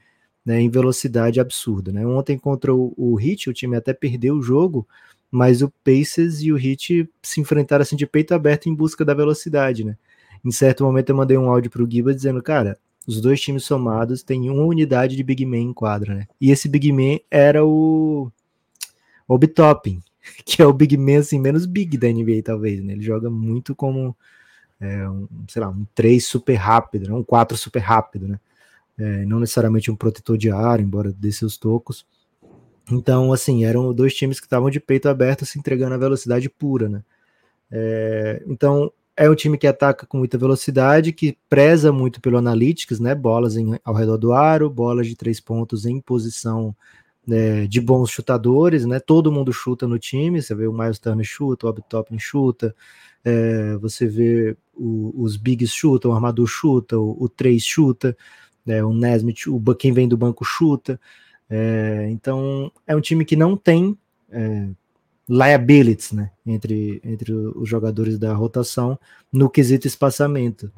né, em velocidade absurda. Né? Ontem contra o, o Heat, o time até perdeu o jogo, mas o Pacers e o Heat se enfrentaram assim de peito aberto em busca da velocidade. Né? Em certo momento eu mandei um áudio para o Giba dizendo, cara, os dois times somados têm uma unidade de Big Man em quadra, né? E esse Big Man era o Obi Toppin, que é o Big Man assim, menos big da NBA, talvez, né? Ele joga muito como é, um, sei lá, um 3 super rápido, né? um 4 super rápido, né? É, não necessariamente um protetor de ar, embora dê seus tocos. Então, assim, eram dois times que estavam de peito aberto se entregando a velocidade pura, né? É, então, é um time que ataca com muita velocidade, que preza muito pelo analytics, né? Bolas em, ao redor do aro, bolas de três pontos em posição né, de bons chutadores, né? Todo mundo chuta no time. Você vê o Miles Turner chuta, o Toppin chuta, é, você vê o, os bigs chutam, o armador chuta, o, o 3 chuta, né, o Nesmith, o, quem vem do banco chuta. É, então é um time que não tem é, liabilities né, entre, entre os jogadores da rotação no quesito espaçamento.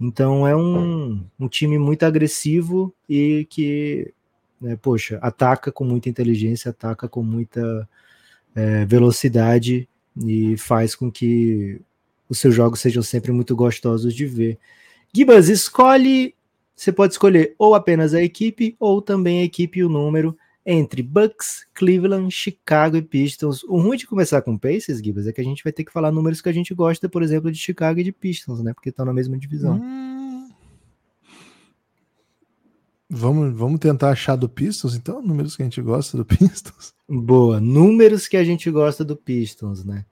Então é um, um time muito agressivo e que, né, poxa, ataca com muita inteligência, ataca com muita é, velocidade e faz com que os seus jogos sejam sempre muito gostosos de ver. Gibas, escolhe. Você pode escolher ou apenas a equipe, ou também a equipe e o número entre Bucks, Cleveland, Chicago e Pistons. O ruim de começar com Pacers, Gibas, é que a gente vai ter que falar números que a gente gosta, por exemplo, de Chicago e de Pistons, né? Porque estão na mesma divisão. Hum... Vamos, vamos tentar achar do Pistons, então, números que a gente gosta do Pistons. Boa, números que a gente gosta do Pistons, né?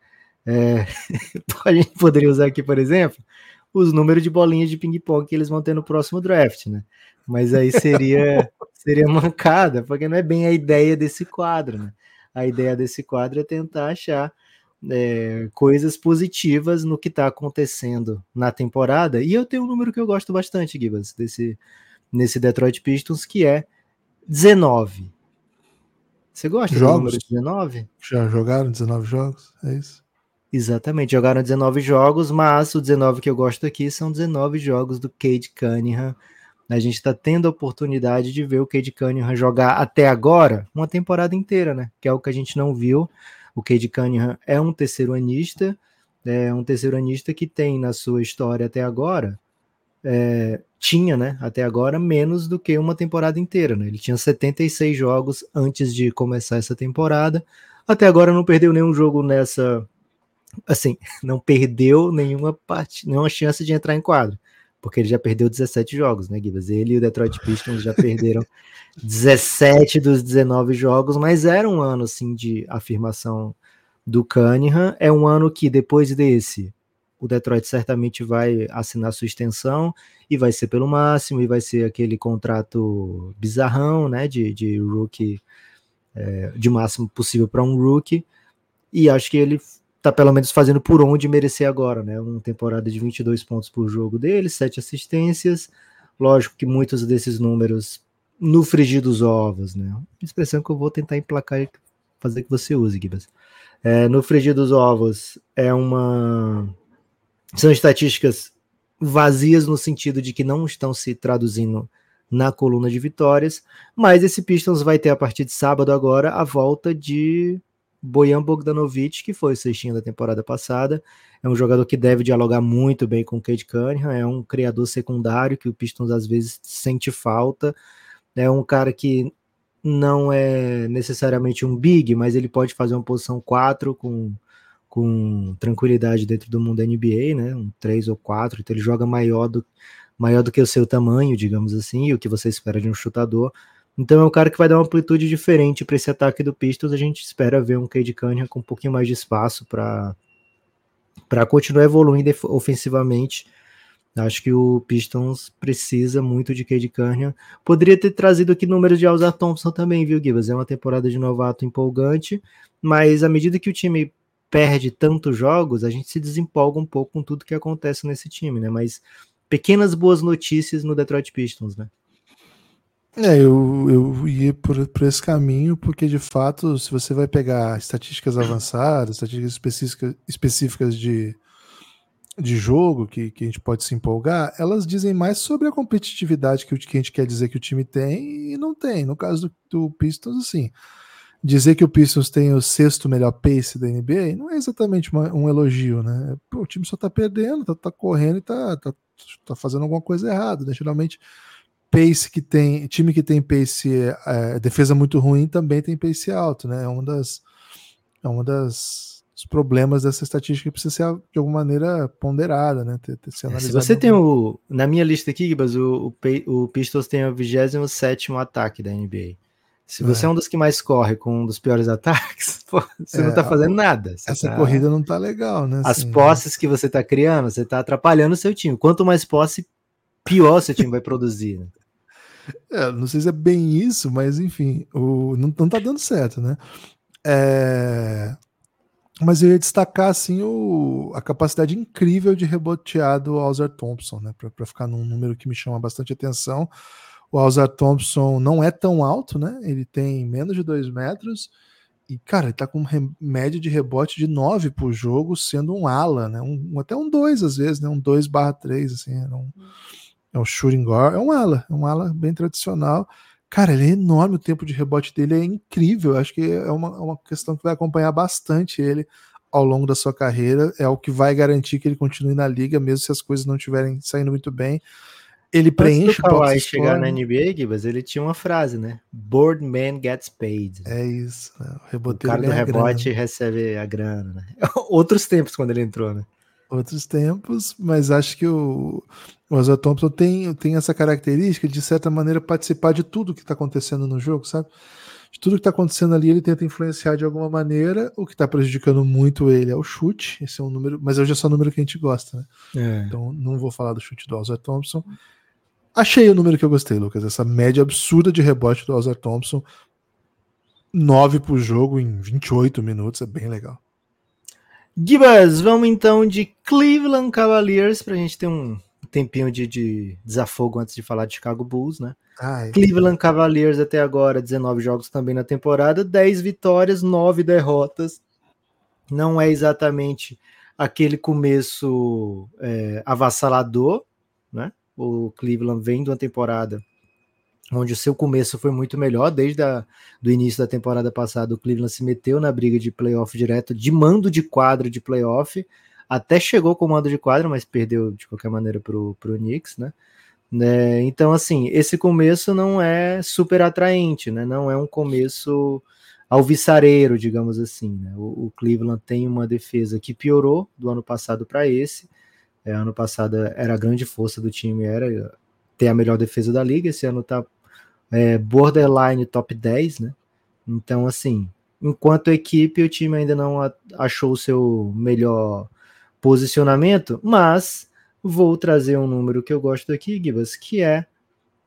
É, a gente poderia usar aqui, por exemplo, os números de bolinhas de ping-pong que eles vão ter no próximo draft, né? Mas aí seria, seria mancada, porque não é bem a ideia desse quadro, né? A ideia desse quadro é tentar achar é, coisas positivas no que está acontecendo na temporada. E eu tenho um número que eu gosto bastante, Gibas, desse, nesse Detroit Pistons, que é 19. Você gosta jogos? do número 19? Já jogaram 19 jogos? É isso? Exatamente, jogaram 19 jogos, mas o 19 que eu gosto aqui são 19 jogos do Cade Cunningham. A gente está tendo a oportunidade de ver o Cade Cunningham jogar até agora uma temporada inteira, né? Que é o que a gente não viu. O Cade Cunningham é um terceiro anista, é um terceiro anista que tem na sua história até agora, é, tinha, né, até agora, menos do que uma temporada inteira, né? Ele tinha 76 jogos antes de começar essa temporada. Até agora não perdeu nenhum jogo nessa assim, não perdeu nenhuma parte, nenhuma chance de entrar em quadro, porque ele já perdeu 17 jogos, né, Gibas? Ele e o Detroit Pistons já perderam 17 dos 19 jogos, mas era um ano assim de afirmação do Cunningham. É um ano que depois desse o Detroit certamente vai assinar sua extensão e vai ser pelo máximo e vai ser aquele contrato bizarrão, né, de, de rookie é, de máximo possível para um rookie. E acho que ele tá pelo menos fazendo por onde merecer agora, né? Uma temporada de 22 pontos por jogo dele, sete assistências. Lógico que muitos desses números no frigir dos ovos, né? Expressão que eu vou tentar emplacar e fazer que você use, Gibas. É, no frigir dos ovos é uma são estatísticas vazias no sentido de que não estão se traduzindo na coluna de vitórias, mas esse Pistons vai ter a partir de sábado agora a volta de Bojan Bogdanovic, que foi o cestinho da temporada passada, é um jogador que deve dialogar muito bem com o Cade Cunningham, é um criador secundário que o Pistons às vezes sente falta, é um cara que não é necessariamente um big, mas ele pode fazer uma posição 4 com, com tranquilidade dentro do mundo NBA, né? Um 3 ou 4, então ele joga maior do, maior do que o seu tamanho, digamos assim, e o que você espera de um chutador. Então é um cara que vai dar uma amplitude diferente para esse ataque do Pistons. A gente espera ver um Cade Cunningham com um pouquinho mais de espaço para para continuar evoluindo ofensivamente. Acho que o Pistons precisa muito de Cade Cunningham. Poderia ter trazido aqui números de Alzar Thompson também, viu, Gibas? É uma temporada de novato empolgante, mas à medida que o time perde tantos jogos, a gente se desempolga um pouco com tudo que acontece nesse time, né? Mas pequenas boas notícias no Detroit Pistons, né? É, eu, eu ia por, por esse caminho, porque de fato, se você vai pegar estatísticas avançadas, estatísticas específicas, específicas de, de jogo que, que a gente pode se empolgar, elas dizem mais sobre a competitividade que, que a gente quer dizer que o time tem e não tem. No caso do, do Pistons, assim, dizer que o Pistons tem o sexto melhor pace da NBA não é exatamente uma, um elogio, né? Pô, o time só tá perdendo, tá, tá correndo e tá, tá, tá, fazendo alguma coisa errada, né? Geralmente, pace que tem, time que tem pace, é, defesa muito ruim também tem pace alto, né? É uma das, é uma das problemas dessa estatística que precisa ser de alguma maneira ponderada, né? Ter, ter é, se você tem o. Na minha lista aqui, Gibas, o, o, o Pistols tem o 27 ataque da NBA. Se você é. é. um dos que mais corre com um dos piores ataques, pô, você é, não tá fazendo nada. essa tá... corrida não tá legal, né? As assim, posses que você tá criando, você tá atrapalhando o seu time. Quanto mais posse, pior seu time vai produzir. Né? É, não sei se é bem isso, mas enfim, o, não, não tá dando certo, né? É, mas eu ia destacar assim o, a capacidade incrível de rebotear do Alzar Thompson, né? Para ficar num número que me chama bastante atenção. O Alzar Thompson não é tão alto, né? Ele tem menos de 2 metros. E, cara, ele tá com média de rebote de 9 por jogo, sendo um ala, né? Um, até um 2 às vezes, né? Um 2 barra 3, assim. Um, é um shooting guard. É um ala, é um ala bem tradicional. Cara, ele é enorme, o tempo de rebote dele é incrível. Acho que é uma, é uma questão que vai acompanhar bastante ele ao longo da sua carreira. É o que vai garantir que ele continue na liga, mesmo se as coisas não estiverem saindo muito bem. Ele preenche o Kawhi chegar na NBA, Gibas, ele tinha uma frase, né? Board man gets paid. É isso. Né? O, o cara do rebote recebe a grana, né? Outros tempos quando ele entrou, né? Outros tempos, mas acho que o, o Thompson tem, tem essa característica de, certa maneira, participar de tudo que está acontecendo no jogo, sabe? De tudo que está acontecendo ali, ele tenta influenciar de alguma maneira. O que está prejudicando muito ele é o chute. Esse é um número, mas hoje é só o número que a gente gosta, né? É. Então não vou falar do chute do Alzar Thompson. Achei o número que eu gostei, Lucas. Essa média absurda de rebote do Alzar Thompson. 9 por jogo em 28 minutos, é bem legal. Gibas, vamos então de Cleveland Cavaliers para a gente ter um tempinho de, de, desafogo antes de falar de Chicago Bulls, né? Ai, Cleveland Cavaliers até agora, 19 jogos também na temporada, 10 vitórias, 9 derrotas. Não é exatamente aquele começo é, avassalador, né? O Cleveland vem de uma temporada onde o seu começo foi muito melhor, desde a, do início da temporada passada, o Cleveland se meteu na briga de playoff direto, de mando de quadro de playoff, até chegou com mando de quadro, mas perdeu de qualquer maneira para o Knicks, né? né? Então, assim, esse começo não é super atraente, né? Não é um começo alvissareiro, digamos assim. Né? O, o Cleveland tem uma defesa que piorou do ano passado para esse. É, ano passado era a grande força do time, era ter a melhor defesa da liga. Esse ano tá é, borderline top 10, né? Então, assim, enquanto equipe, o time ainda não achou o seu melhor posicionamento, mas vou trazer um número que eu gosto aqui, Gibas, que é,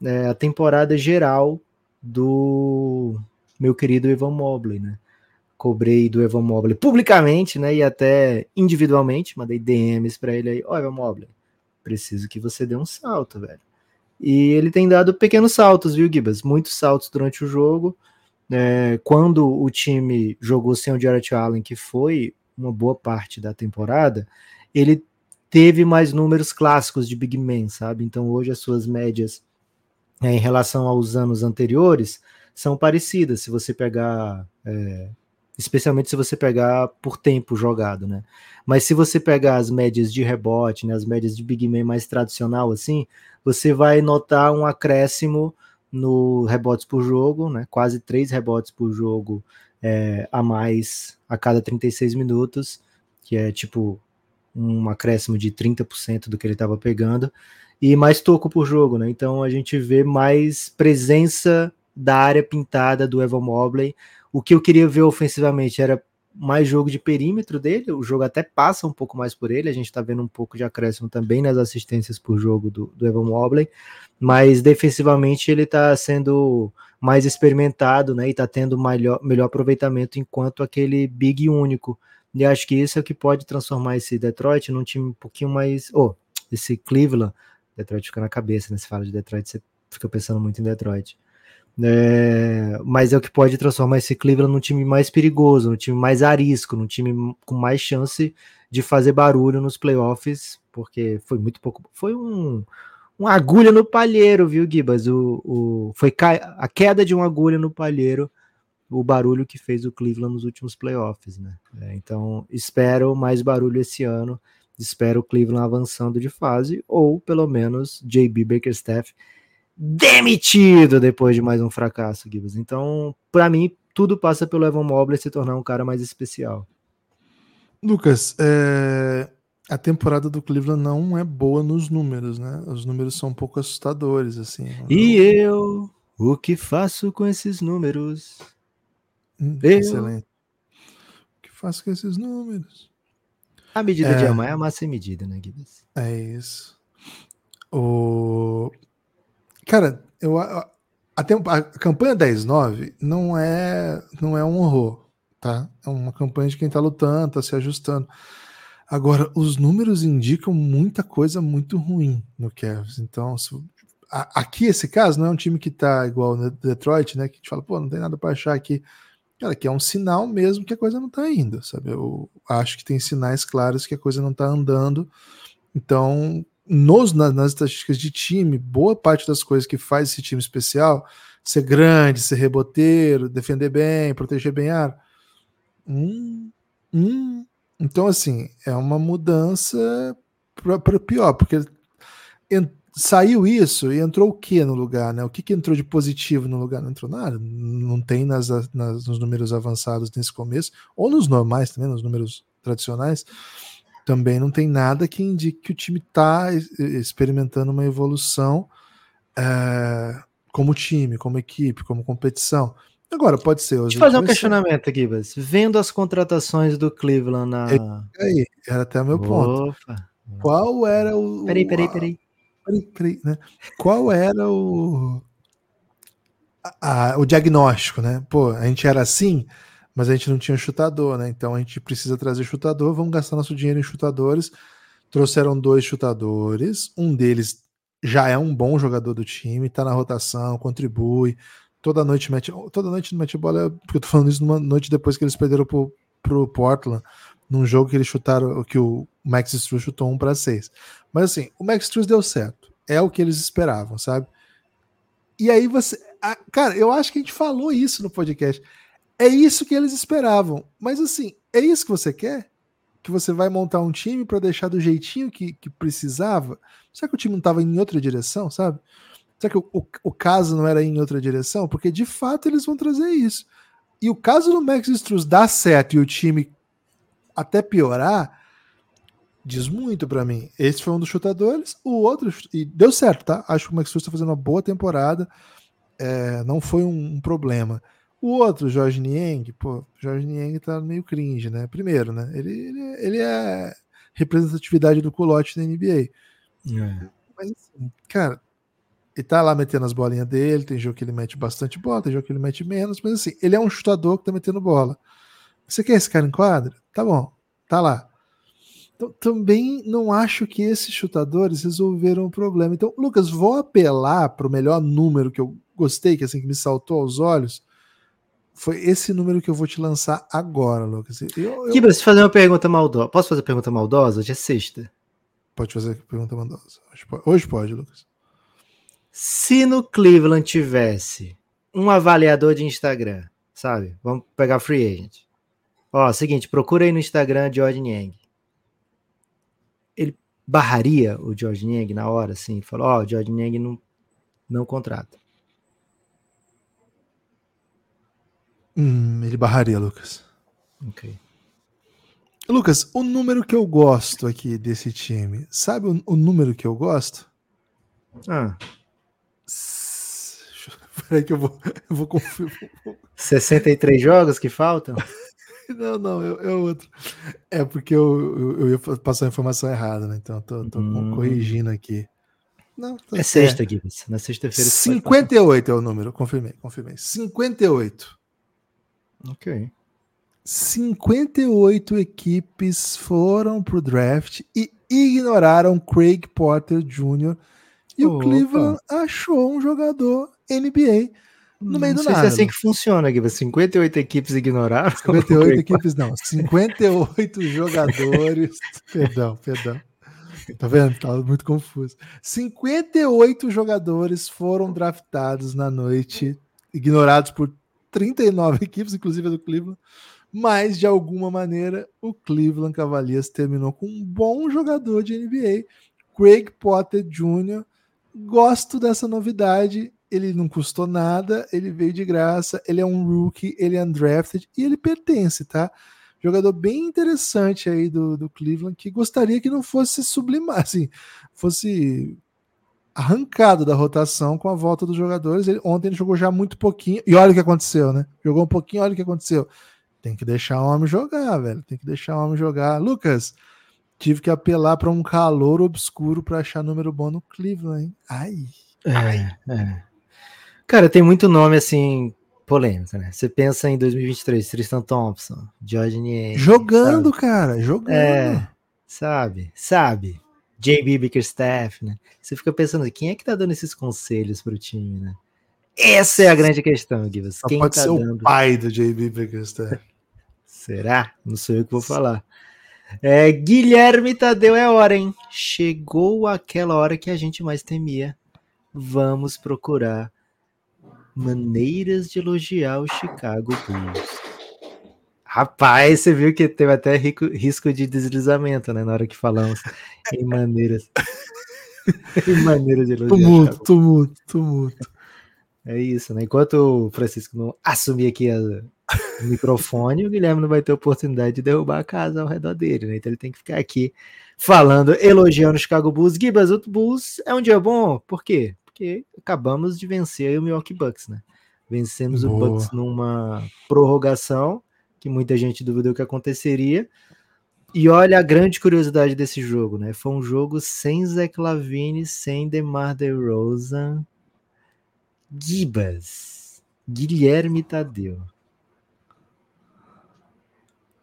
é a temporada geral do meu querido Evan Mobley, né? Cobrei do Evan Mobley publicamente, né? E até individualmente, mandei DMs para ele aí, ó, oh, Evan Mobley, preciso que você dê um salto, velho. E ele tem dado pequenos saltos, viu, Gibas? Muitos saltos durante o jogo. É, quando o time jogou sem o Jarrett Allen, que foi uma boa parte da temporada, ele teve mais números clássicos de big man, sabe? Então hoje as suas médias é, em relação aos anos anteriores são parecidas. Se você pegar é, especialmente se você pegar por tempo jogado, né? Mas se você pegar as médias de rebote, né, as médias de big man mais tradicional assim, você vai notar um acréscimo no rebotes por jogo, né? Quase três rebotes por jogo é, a mais a cada 36 minutos, que é tipo um acréscimo de 30% do que ele estava pegando, e mais toco por jogo, né? Então a gente vê mais presença da área pintada do Evan Mobley, o que eu queria ver ofensivamente era mais jogo de perímetro dele, o jogo até passa um pouco mais por ele, a gente está vendo um pouco de acréscimo também nas assistências por jogo do, do Evan Mobley, mas defensivamente ele está sendo mais experimentado, né, e está tendo melhor, melhor aproveitamento enquanto aquele big único, e acho que isso é o que pode transformar esse Detroit num time um pouquinho mais, oh, esse Cleveland, Detroit fica na cabeça, né, se fala de Detroit, você fica pensando muito em Detroit, É, mas é o que pode transformar esse Cleveland num time mais perigoso, num time mais arisco, num time com mais chance de fazer barulho nos playoffs, porque foi muito pouco. Foi um, uma agulha no palheiro, viu, Gibas? O, o, foi a queda de uma agulha no palheiro, o barulho que fez o Cleveland nos últimos playoffs, né? É, então, espero mais barulho esse ano. Espero o Cleveland avançando de fase, ou pelo menos JB Bakerstaff demitido depois de mais um fracasso, Gibbs. Então, para mim, tudo passa pelo Evan Mobley se tornar um cara mais especial. Lucas, é... a temporada do Cleveland não é boa nos números, né? Os números são um pouco assustadores, assim. E eu, o que faço com esses números? Hum, eu... Excelente. O que faço com esses números? A medida é... de amar é a massa medida, né, Gibbs? É isso. O... Cara, eu, a, a, a campanha 10-9 não é, não é um horror, tá? É uma campanha de quem tá lutando, tá se ajustando. Agora, os números indicam muita coisa muito ruim no Cavs. Então, se, a, aqui esse caso não é um time que tá igual no Detroit, né? Que gente fala, pô, não tem nada para achar aqui. Cara, que é um sinal mesmo que a coisa não tá indo, sabe? Eu acho que tem sinais claros que a coisa não tá andando. Então, nos, nas, nas estatísticas de time, boa parte das coisas que faz esse time especial, ser grande, ser reboteiro, defender bem, proteger bem ar. Hum, hum. Então, assim, é uma mudança para pior, porque saiu isso e entrou o que no lugar, né? O que, que entrou de positivo no lugar? Não entrou nada, não tem nas, nas, nos números avançados nesse começo, ou nos normais também, nos números tradicionais também não tem nada que indique que o time está experimentando uma evolução é, como time, como equipe, como competição. Agora, pode ser. Deixa eu fazer um questionamento aqui, Bas. Vendo as contratações do Cleveland na. É, aí, era até o meu ponto. Opa. Qual era o. Peraí, peraí, peraí. peraí, peraí né? Qual era o. A, a, o diagnóstico, né? Pô, a gente era assim, mas a gente não tinha chutador, né? Então a gente precisa trazer chutador, vamos gastar nosso dinheiro em chutadores. Trouxeram dois chutadores, um deles já é um bom jogador do time, tá na rotação, contribui. Toda noite mete, toda noite não mete bola, porque eu tô falando isso numa noite depois que eles perderam pro, pro Portland, num jogo que eles chutaram, que o Max Struz chutou um para seis. Mas assim, o Max Struz deu certo. É o que eles esperavam, sabe? E aí você. cara, eu acho que a gente falou isso no podcast. É isso que eles esperavam. Mas assim, é isso que você quer? Que você vai montar um time para deixar do jeitinho que, que precisava? Será que o time não estava em outra direção, sabe? Será que o, o, o, caso não era em outra direção? Porque de fato eles vão trazer isso. E o caso do Max Struz dar certo e o time até piorar, diz muito para mim. Esse foi um dos chutadores, o outro, e deu certo, tá? Acho que o Max Struz está fazendo uma boa temporada, é, não foi um, um problema. O outro, Jorge Niang, pô, Jorge Niang tá meio cringe, né? Primeiro, né? Ele, ele, ele é representatividade do culote na NBA. É. Mas, assim, cara, ele tá lá metendo as bolinhas dele, tem jogo que ele mete bastante bola, tem jogo que ele mete menos, mas assim, ele é um chutador que tá metendo bola. Você quer esse cara em quadra? Tá bom, tá lá. Então, também não acho que esses chutadores resolveram o problema. Então, Lucas, vou apelar para o melhor número que eu gostei, que assim que me saltou aos olhos, foi esse número que eu vou te lançar agora, Lucas. Eu, eu... Kibas, fazer uma pergunta maldosa. Posso fazer pergunta maldosa? Hoje é sexta. Pode fazer pergunta maldosa. Hoje pode, Hoje pode, Lucas. Se no Cleveland tivesse um avaliador de Instagram, sabe? Vamos pegar free agent. Ó, seguinte, procura aí no Instagram George Niang. Ele barraria o George Niang na hora, assim, falou, ó, oh, George Niang não, não contrata. Hum, ele barraria, Lucas. Ok. Lucas, o número que eu gosto aqui desse time, sabe o, o número que eu gosto? Ah. Peraí que eu vou, eu vou confirmar. 63 jogos que faltam? Não, não, é, é outro. É porque eu, eu, eu, ia passar a informação errada, né? Então eu tô, tô hum. corrigindo aqui. Não, tá é sexta, aqui. Na sexta-feira. 58 é o número, confirmei, confirmei. 58. Ok. 58 equipes foram pro draft e ignoraram Craig Porter Jr. E Opa. o Cleveland achou um jogador NBA no meio não do nada. Se é assim que funciona, Guiba. 58 equipes ignoraram. 58 equipes, não. 58 jogadores. perdão, perdão. Tá vendo? Tava muito confuso. 58 jogadores foram draftados na noite, ignorados por 39 equipes, inclusive a do Cleveland. Mas, de alguma maneira, o Cleveland Cavaliers terminou com um bom jogador de NBA, Craig Potter Jr. Gosto dessa novidade. Ele não custou nada, ele veio de graça, ele é um rookie, ele é undrafted e ele pertence, tá? jogador bem interessante aí do, do Cleveland, que gostaria que não fosse sublimar, assim, fosse arrancado da rotação com a volta dos jogadores. Ele, ontem ele jogou já muito pouquinho, e olha o que aconteceu, né? Jogou um pouquinho, olha o que aconteceu. Tem que deixar o homem jogar, velho. Tem que deixar o homem jogar. Lucas, tive que apelar para um calor obscuro para achar número bom no Cleveland, hein? Ai. É, é. Cara, tem muito nome assim polêmica, né? Você pensa em 2023, Tristan Thompson, George Niang. Jogando, sabe? cara, jogando. É, sabe, sabe. JB Bickerstaff, né? Você fica pensando, quem é que tá dando esses conselhos pro time, né? Essa é a grande questão, Givas. Quem pode tá ser dando? o pai do JB Bickerstaff. Será? Não sou eu que vou falar. É, Guilherme Tadeu é hora, hein? Chegou aquela hora que a gente mais temia. Vamos procurar maneiras de elogiar o Chicago Bulls. Rapaz, você viu que teve até rico, risco de deslizamento, né? Na hora que falamos em maneiras. em maneiras de elogiar. Tumulto, tumulto, tumulto. É isso, né? Enquanto o Francisco não assumir aqui a, o microfone, o Guilherme não vai ter oportunidade de derrubar a casa ao redor dele, né? Então ele tem que ficar aqui falando, elogiando o Chicago Bulls. Gibas, o Bulls é um dia bom, por quê? porque acabamos de vencer o Milwaukee Bucks, né? Vencemos Boa. o Bucks numa prorrogação, que muita gente duvidou que aconteceria. E olha a grande curiosidade desse jogo, né? Foi um jogo sem Zach Lavine, sem DeMar DeRozan. Gibas, Guilherme Tadeu.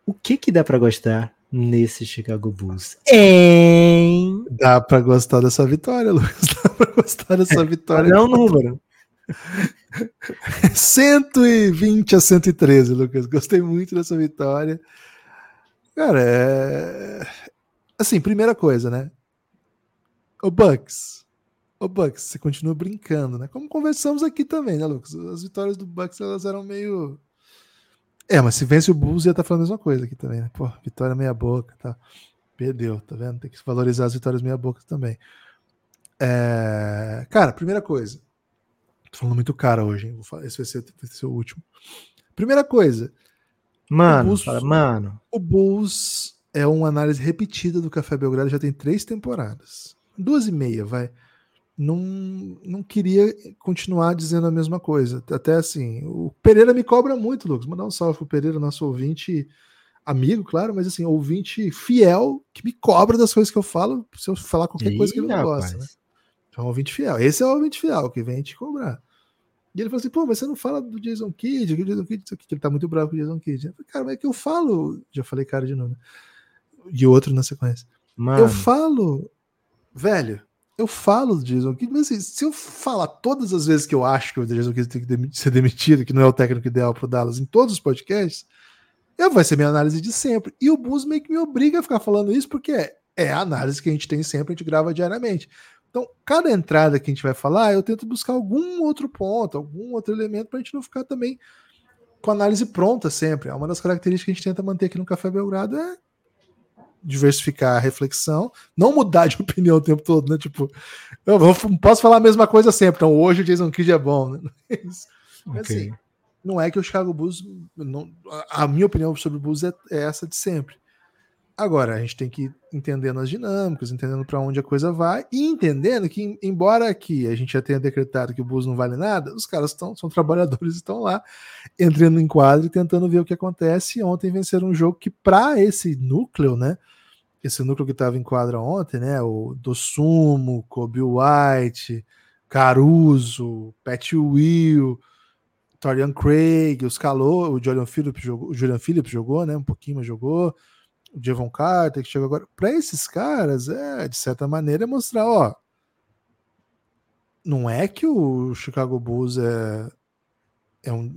O que que dá para gostar nesse Chicago Bulls. Em... Dá para gostar dessa vitória, Lucas. Dá para gostar dessa vitória. Não, número. 120 a 113, Lucas. Gostei muito dessa vitória. Cara, é... assim, primeira coisa, né? O Bucks. O Bucks, você continua brincando, né? Como conversamos aqui também, né, Lucas? As vitórias do Bucks elas eram meio é, mas se vence o Bulls ia estar tá falando a mesma coisa aqui também, né? Pô, vitória meia boca, tá? Perdeu, tá vendo? Tem que valorizar as vitórias meia boca também. É... Cara, primeira coisa. Tô falando muito cara hoje, hein? Esse vai ser, vai ser o último. Primeira coisa. Mano, o Bulls, fala, mano. O Bulls é uma análise repetida do Café Belgrado, já tem três temporadas. Duas e meia, vai não, não queria continuar dizendo a mesma coisa. Até assim, o Pereira me cobra muito, Lucas. Mandar um salve pro Pereira, nosso ouvinte amigo, claro, mas assim, ouvinte fiel que me cobra das coisas que eu falo, se eu falar qualquer Ih, coisa que ele não gosta. Né? Então, ouvinte fiel. Esse é o ouvinte fiel que vem te cobrar. E ele falou assim: pô, mas você não fala do Jason Kidd, que o Jason Kidd, que ele tá muito bravo com o Jason Kidd. Eu falei, cara, mas é que eu falo. Já falei cara de novo, né? E outro na sequência. Mano. Eu falo, velho, eu falo do Jason Kidd, mas assim, se eu falar todas as vezes que eu acho que o Jason Kidd tem que ser demitido, que não é o técnico ideal para o Dallas em todos os podcasts, eu, vai ser minha análise de sempre. E o Bulls meio que me obriga a ficar falando isso, porque é, é a análise que a gente tem sempre, a gente grava diariamente. Então, cada entrada que a gente vai falar, eu tento buscar algum outro ponto, algum outro elemento, para a gente não ficar também com a análise pronta sempre. É uma das características que a gente tenta manter aqui no Café Belgrado é diversificar a reflexão, não mudar de opinião o tempo todo, né? Tipo, eu não posso falar a mesma coisa sempre. Então, hoje o Jason Kidd é bom, né? Mas, okay. assim, não é que o Chicago Bulls, não, a minha opinião sobre o Bulls é, é, essa de sempre. Agora, a gente tem que ir entendendo as dinâmicas, entendendo para onde a coisa vai e entendendo que, embora aqui a gente já tenha decretado que o Bulls não vale nada, os caras estão, são trabalhadores, estão lá entrando em quadro e tentando ver o que acontece. Ontem venceram um jogo que, para esse núcleo, né? Esse núcleo que estava em quadra ontem, né? O Dossumo, Kobe White, Caruso, Pat Will, Torian Craig, os Calor, o Julian Phillips jogou, o Julian Phillips jogou, né? Um pouquinho, mas jogou o Devon Carter, que chegou agora. Para esses caras, é, de certa maneira, é mostrar, ó. Não é que o Chicago Bulls é é um,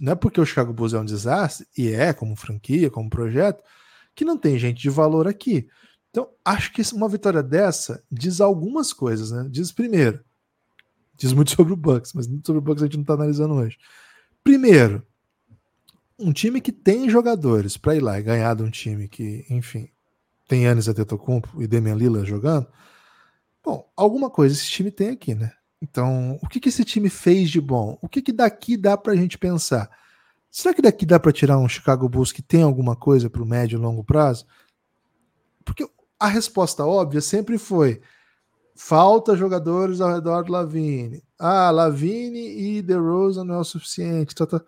não é porque o Chicago Bulls é um desastre, e é como franquia, como projeto, que não tem gente de valor aqui. Então, acho que uma vitória dessa diz algumas coisas, né? Diz primeiro, diz muito sobre o Bucks, mas sobre o Bucks a gente não está analisando hoje. Primeiro, um time que tem jogadores para ir lá e ganhar de um time que, enfim, tem Yannis Antetokounmpo e Damian Lillard jogando, bom, alguma coisa esse time tem aqui, né? Então, o que, que esse time fez de bom? O que, que daqui dá para a gente pensar? Será que daqui dá para tirar um Chicago Bulls que tem alguma coisa para o médio e longo prazo? Porque a resposta óbvia sempre foi: falta jogadores ao redor do Lavine. Ah, Lavine e DeRozan não é o suficiente. Tá, tá.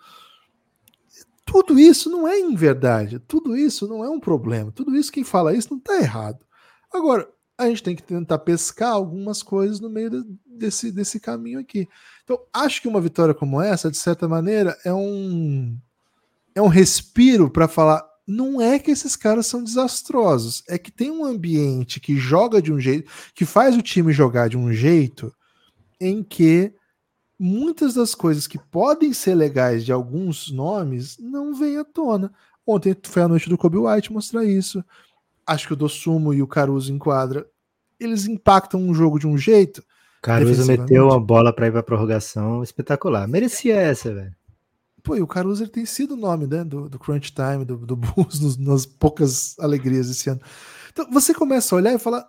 Tudo isso não é em verdade. Tudo isso não é um problema. Tudo isso, quem fala isso não está errado. Agora, a gente tem que tentar pescar algumas coisas no meio desse, desse caminho aqui. Então, acho que uma vitória como essa, de certa maneira, é um, é um respiro para falar. Não é que esses caras são desastrosos, é que tem um ambiente que joga de um jeito, que faz o time jogar de um jeito em que muitas das coisas que podem ser legais de alguns nomes não vêm à tona. Ontem foi a noite do Kobe White mostrar isso acho que o Dossumo e o Caruso enquadra, eles impactam um jogo de um jeito. Caruso meteu uma bola para ir para prorrogação espetacular. Merecia essa, velho. Pô, e o Caruso ele tem sido o nome né, do, do Crunch Time, do, do Bulls, nos, nas poucas alegrias esse ano. Então você começa a olhar e falar: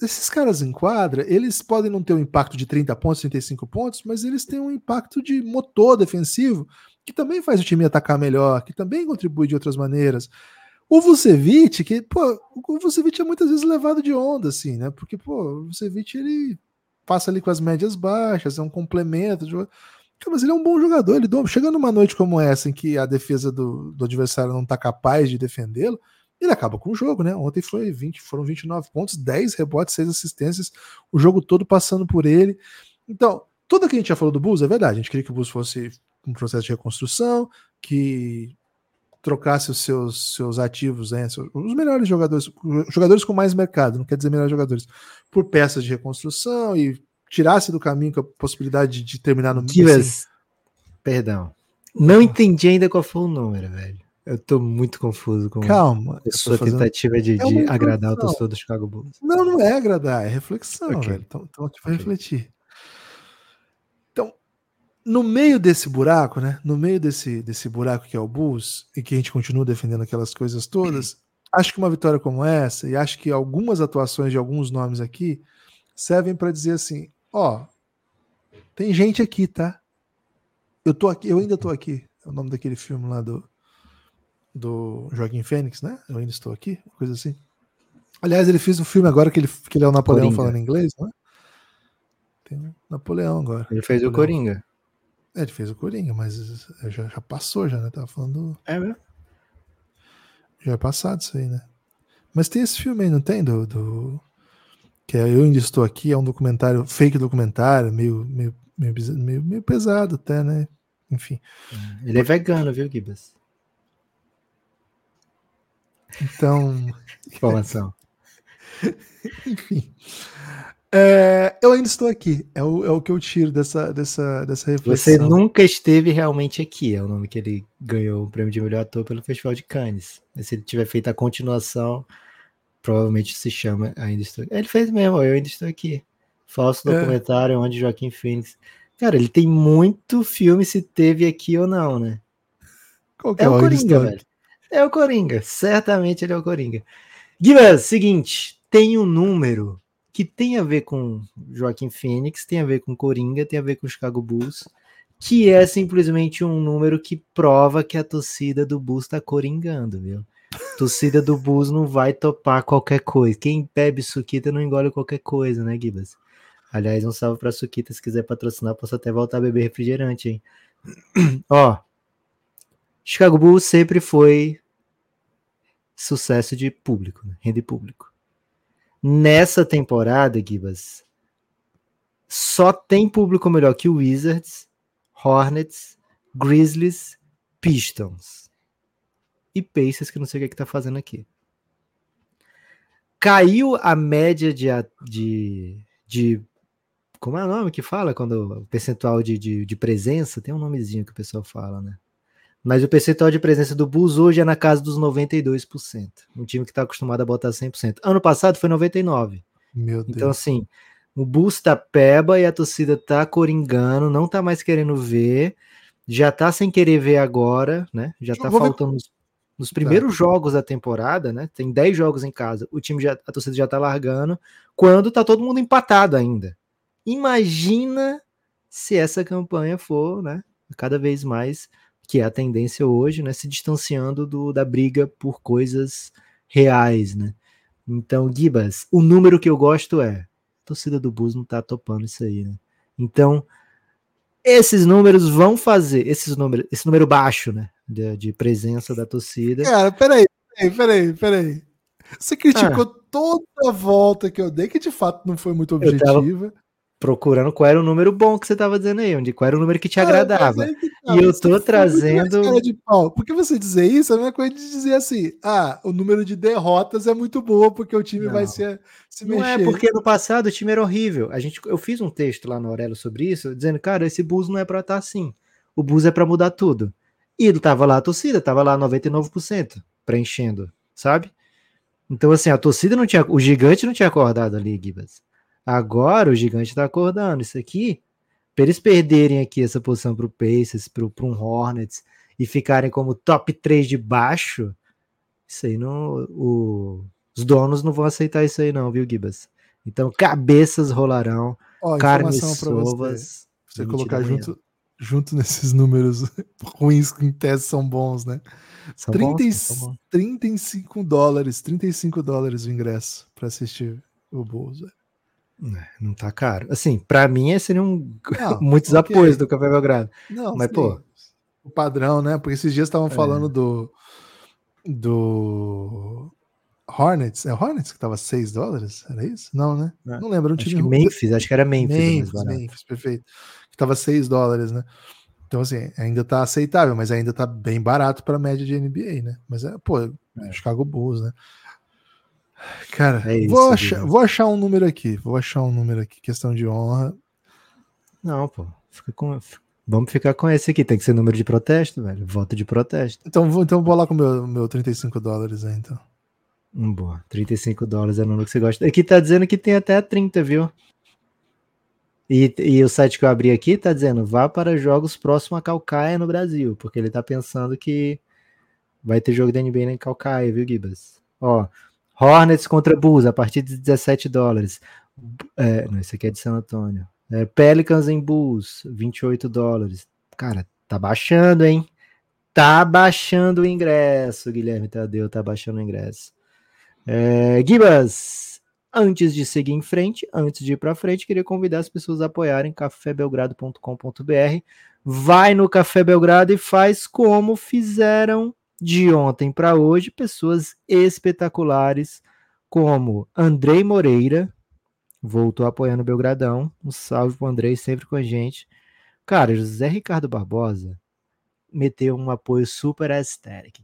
esses caras em quadra, eles podem não ter um impacto de 30 pontos, 35 pontos, mas eles têm um impacto de motor defensivo que também faz o time atacar melhor, que também contribui de outras maneiras. O Vucevic, que, pô, o Vucevic é muitas vezes levado de onda, assim, né? Porque, pô, o Vucevic, ele passa ali com as médias baixas, é um complemento. De... Mas ele é um bom jogador, ele chega numa noite como essa, em que a defesa do, do adversário não tá capaz de defendê-lo, ele acaba com o jogo, né? Ontem foi 20, foram 29 pontos, 10 rebotes, 6 assistências, o jogo todo passando por ele. Então, tudo que a gente já falou do Bulls é verdade. A gente queria que o Bulls fosse um processo de reconstrução, que trocasse os seus, seus ativos, né, os melhores jogadores, jogadores com mais mercado, não quer dizer melhores jogadores, por peças de reconstrução e tirasse do caminho com a possibilidade de terminar no Divas, assim. perdão. Não entendi ainda qual foi o número, velho. Eu tô muito confuso com Calma, a sua fazendo... tentativa de, é de agradar o torcedor do Chicago Bulls. Não, não é agradar, é reflexão, okay. velho. Então, então a gente vai okay. refletir no meio desse buraco, né? No meio desse, desse buraco que é o Bulls, e que a gente continua defendendo aquelas coisas todas, acho que uma vitória como essa, e acho que algumas atuações de alguns nomes aqui, servem para dizer assim: ó, tem gente aqui, tá? Eu tô aqui, eu ainda tô aqui. É o nome daquele filme lá do, do Joaquim Fênix, né? Eu ainda estou aqui, uma coisa assim. Aliás, ele fez um filme agora que ele, que ele é o Napoleão Coringa. falando inglês, né? Tem um Napoleão agora. Ele fez Napoleão. o Coringa. É, ele fez o Coringa, mas já, já passou, já, né? Tava falando. É mesmo? Já é passado isso aí, né? Mas tem esse filme aí, não tem? Do. do... Que é Eu Ainda Estou Aqui, é um documentário, fake documentário, meio, meio, meio, meio, meio pesado até, né? Enfim. Ele é vegano, viu, Gibas? Então. Informação. Enfim. É, eu ainda estou aqui. É o, é o que eu tiro dessa, dessa, dessa reflexão. Você nunca esteve realmente aqui. É o nome que ele ganhou o prêmio de melhor ator pelo Festival de Cannes. se ele tiver feito a continuação, provavelmente se chama Ainda Estou Aqui. Ele fez mesmo, eu ainda estou aqui. Falso é. documentário é. onde Joaquim Phoenix. Cara, ele tem muito filme se teve aqui ou não, né? Qual que é, é o Coringa, velho. É o Coringa. Certamente ele é o Coringa. Guilherme, seguinte, tem um número que tem a ver com Joaquim Fênix, tem a ver com Coringa, tem a ver com Chicago Bulls, que é simplesmente um número que prova que a torcida do Bulls está coringando, viu? Torcida do Bulls não vai topar qualquer coisa. Quem bebe suquita não engole qualquer coisa, né, Gibas? Aliás, um salve pra Suquita, se quiser patrocinar, posso até voltar a beber refrigerante, hein? Ó, Chicago Bulls sempre foi sucesso de público, né? rende público. Nessa temporada, Gibas, só tem público melhor que Wizards, Hornets, Grizzlies, Pistons e Pacers, que não sei o que, é que tá fazendo aqui. Caiu a média de, de, de como é o nome que fala quando o percentual de, de, de, presença? Tem um nomezinho que o pessoal fala, né? Mas o percentual de presença do Bulls hoje é na casa dos 92%. Um time que está acostumado a botar 100%. Ano passado foi 99%. Meu Deus. Então, assim, o Bulls tá peba e a torcida tá coringando, não tá mais querendo ver, já tá sem querer ver agora, né? Já tá faltando nos, nos, primeiros tá. jogos da temporada, né? Tem 10 jogos em casa, o time já, a torcida já tá largando, quando tá todo mundo empatado ainda. Imagina se essa campanha for, né, cada vez mais, que é a tendência hoje, né, se distanciando do, da briga por coisas reais, né? Então, Gibas, o número que eu gosto é, a torcida do Bus não tá topando isso aí, né? Então, esses números vão fazer, esses números, esse número baixo, né, de, de presença da torcida. Cara, peraí, peraí, peraí, peraí. Você criticou ah. toda a volta que eu dei, que de fato não foi muito objetiva procurando qual era o número bom que você estava dizendo aí, onde qual era o número que te agradava. Que tá, e eu tô trazendo. Porque você dizer isso é a mesma coisa de dizer assim: ah, o número de derrotas é muito bom porque o time não, vai se, se não mexer. Não é porque no passado o time era horrível. A gente, eu fiz um texto lá no Aurelo sobre isso, dizendo, cara, esse Bulls não é para estar tá assim. O Bulls é para mudar tudo. E tava lá a torcida, tava lá 99% preenchendo, sabe? Então, assim, a torcida não tinha. O gigante não tinha acordado ali, Gibas. Agora o gigante está acordando. Isso aqui, para eles perderem aqui essa posição para o Pacers, para um Hornets e ficarem como top 3 de baixo, isso aí não. O, os donos não vão aceitar isso aí, não, viu, Gibas? Então, cabeças rolarão, Ó, carnes sovas. Você, você colocar junto, junto nesses números ruins que em tese são bons, né? São 30, bons, são bons. 35 dólares, 35 dólares o ingresso para assistir o Bulls. É, não tá caro. Assim, para mim seriam não, muitos okay. apoios do Café Belgrado. Não, mas sim. pô, o padrão, né? Porque esses dias estavam é. falando do do Hornets, é Hornets que tava 6 dólares, era isso? Não, né? Não, não lembro, não acho que Memphis, acho que era Memphis, Memphis, Memphis perfeito. Que tava 6 dólares, né? Então assim, ainda tá aceitável, mas ainda tá bem barato para média de NBA, né? Mas é, pô, é. Chicago Bulls, né? Cara, é isso, vou, achar, vou achar um número aqui. Vou achar um número aqui, questão de honra. Não, pô. Fica com, vamos ficar com esse aqui. Tem que ser número de protesto, velho. Voto de protesto. Então, vou, então vou lá com o meu, meu 35 dólares aí, então. Hum, boa. 35 dólares é o número que você gosta. Aqui tá dizendo que tem até 30, viu? E, e o site que eu abri aqui tá dizendo vá para jogos próximo a Calcaia no Brasil, porque ele tá pensando que vai ter jogo da NBA em Calcaia, viu, Gibas? Ó, Hornets contra Bulls a partir de 17 dólares. É, não, esse aqui é de San Antônio. É, Pelicans em Bulls, 28 dólares. Cara, tá baixando, hein? Tá baixando o ingresso, Guilherme Tadeu, tá baixando o ingresso. É, Gibas, antes de seguir em frente, antes de ir para frente, queria convidar as pessoas a apoiarem cafébelgrado.com.br. Vai no Café Belgrado e faz como fizeram de ontem para hoje, pessoas espetaculares como Andrei Moreira, voltou apoiando o Belgradão. Um salve pro Andrei, sempre com a gente. Cara, José Ricardo Barbosa meteu um apoio super aesthetic.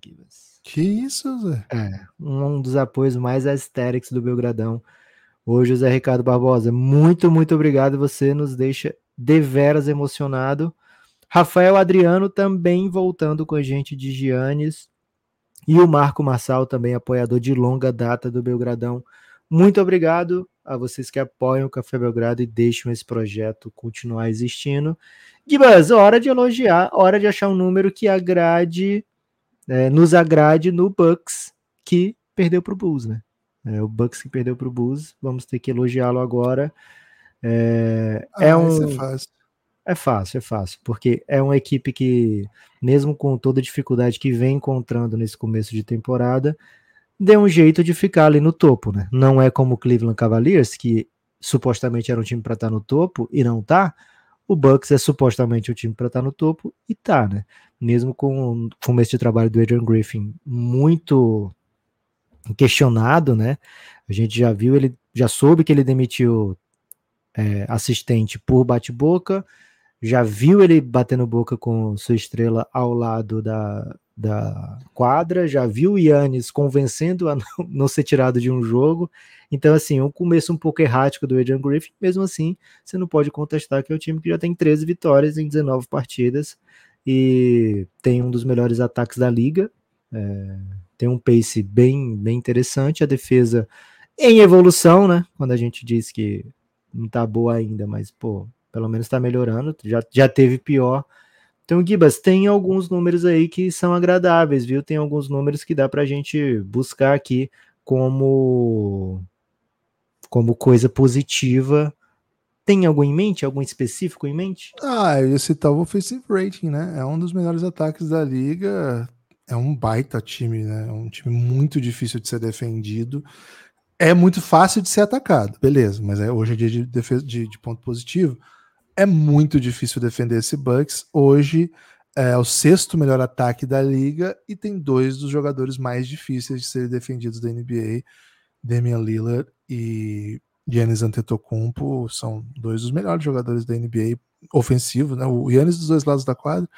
Que isso, Zé? É, um dos apoios mais aesthetics do Belgradão. Hoje, José Ricardo Barbosa, muito, muito obrigado. Você nos deixa deveras emocionado. Rafael Adriano também voltando com a gente de Giannis. E o Marco Marçal, também apoiador de longa data do Belgradão. Muito obrigado a vocês que apoiam o Café Belgrado e deixam esse projeto continuar existindo. Gibas, hora de elogiar, hora de achar um número que agrade, é, nos agrade no Bucks, que perdeu para o Bulls, né? É, o Bucks que perdeu para o Bulls, vamos ter que elogiá-lo agora. É, é ah, é um. É fácil. É fácil, é fácil, porque é uma equipe que, mesmo com toda a dificuldade que vem encontrando nesse começo de temporada, deu um jeito de ficar ali no topo, né? Não é como o Cleveland Cavaliers, que supostamente era um time para estar tá no topo e não tá. O Bucks é supostamente o time para estar tá no topo e tá, né? Mesmo com o começo de trabalho do Adrian Griffin muito questionado, né? A gente já viu, ele já soube que ele demitiu é, assistente por bate-boca, já viu ele batendo boca com sua estrela ao lado da, da quadra, já viu o Yannis convencendo a não, não, ser tirado de um jogo. Então, assim, um começo um pouco errático do Adrian Griffin, mesmo assim, você não pode contestar que é o time que já tem 13 vitórias em 19 partidas e tem um dos melhores ataques da liga. É, tem um pace bem, bem interessante, a defesa em evolução, né? Quando a gente diz que não tá boa ainda, mas, pô, pelo menos tá melhorando, já, já teve pior então, Gibas, tem alguns números aí que são agradáveis, viu? Tem alguns números que dá para a gente buscar aqui como, como coisa positiva. Tem algum em mente? Algum específico em mente? Ah, eu ia citar o offensive rating, né? É um dos melhores ataques da liga. É um baita time, né? É um time muito difícil de ser defendido. É muito fácil de ser atacado, beleza, mas é, hoje é dia de, defesa, de, de ponto positivo é muito difícil defender esse Bucks. Hoje é o sexto melhor ataque da liga e tem dois dos jogadores mais difíceis de serem defendidos da NBA, Damian Lillard e Giannis Antetokounmpo, são dois dos melhores jogadores da NBA ofensivo, né? O Giannis dos dois lados da quadra,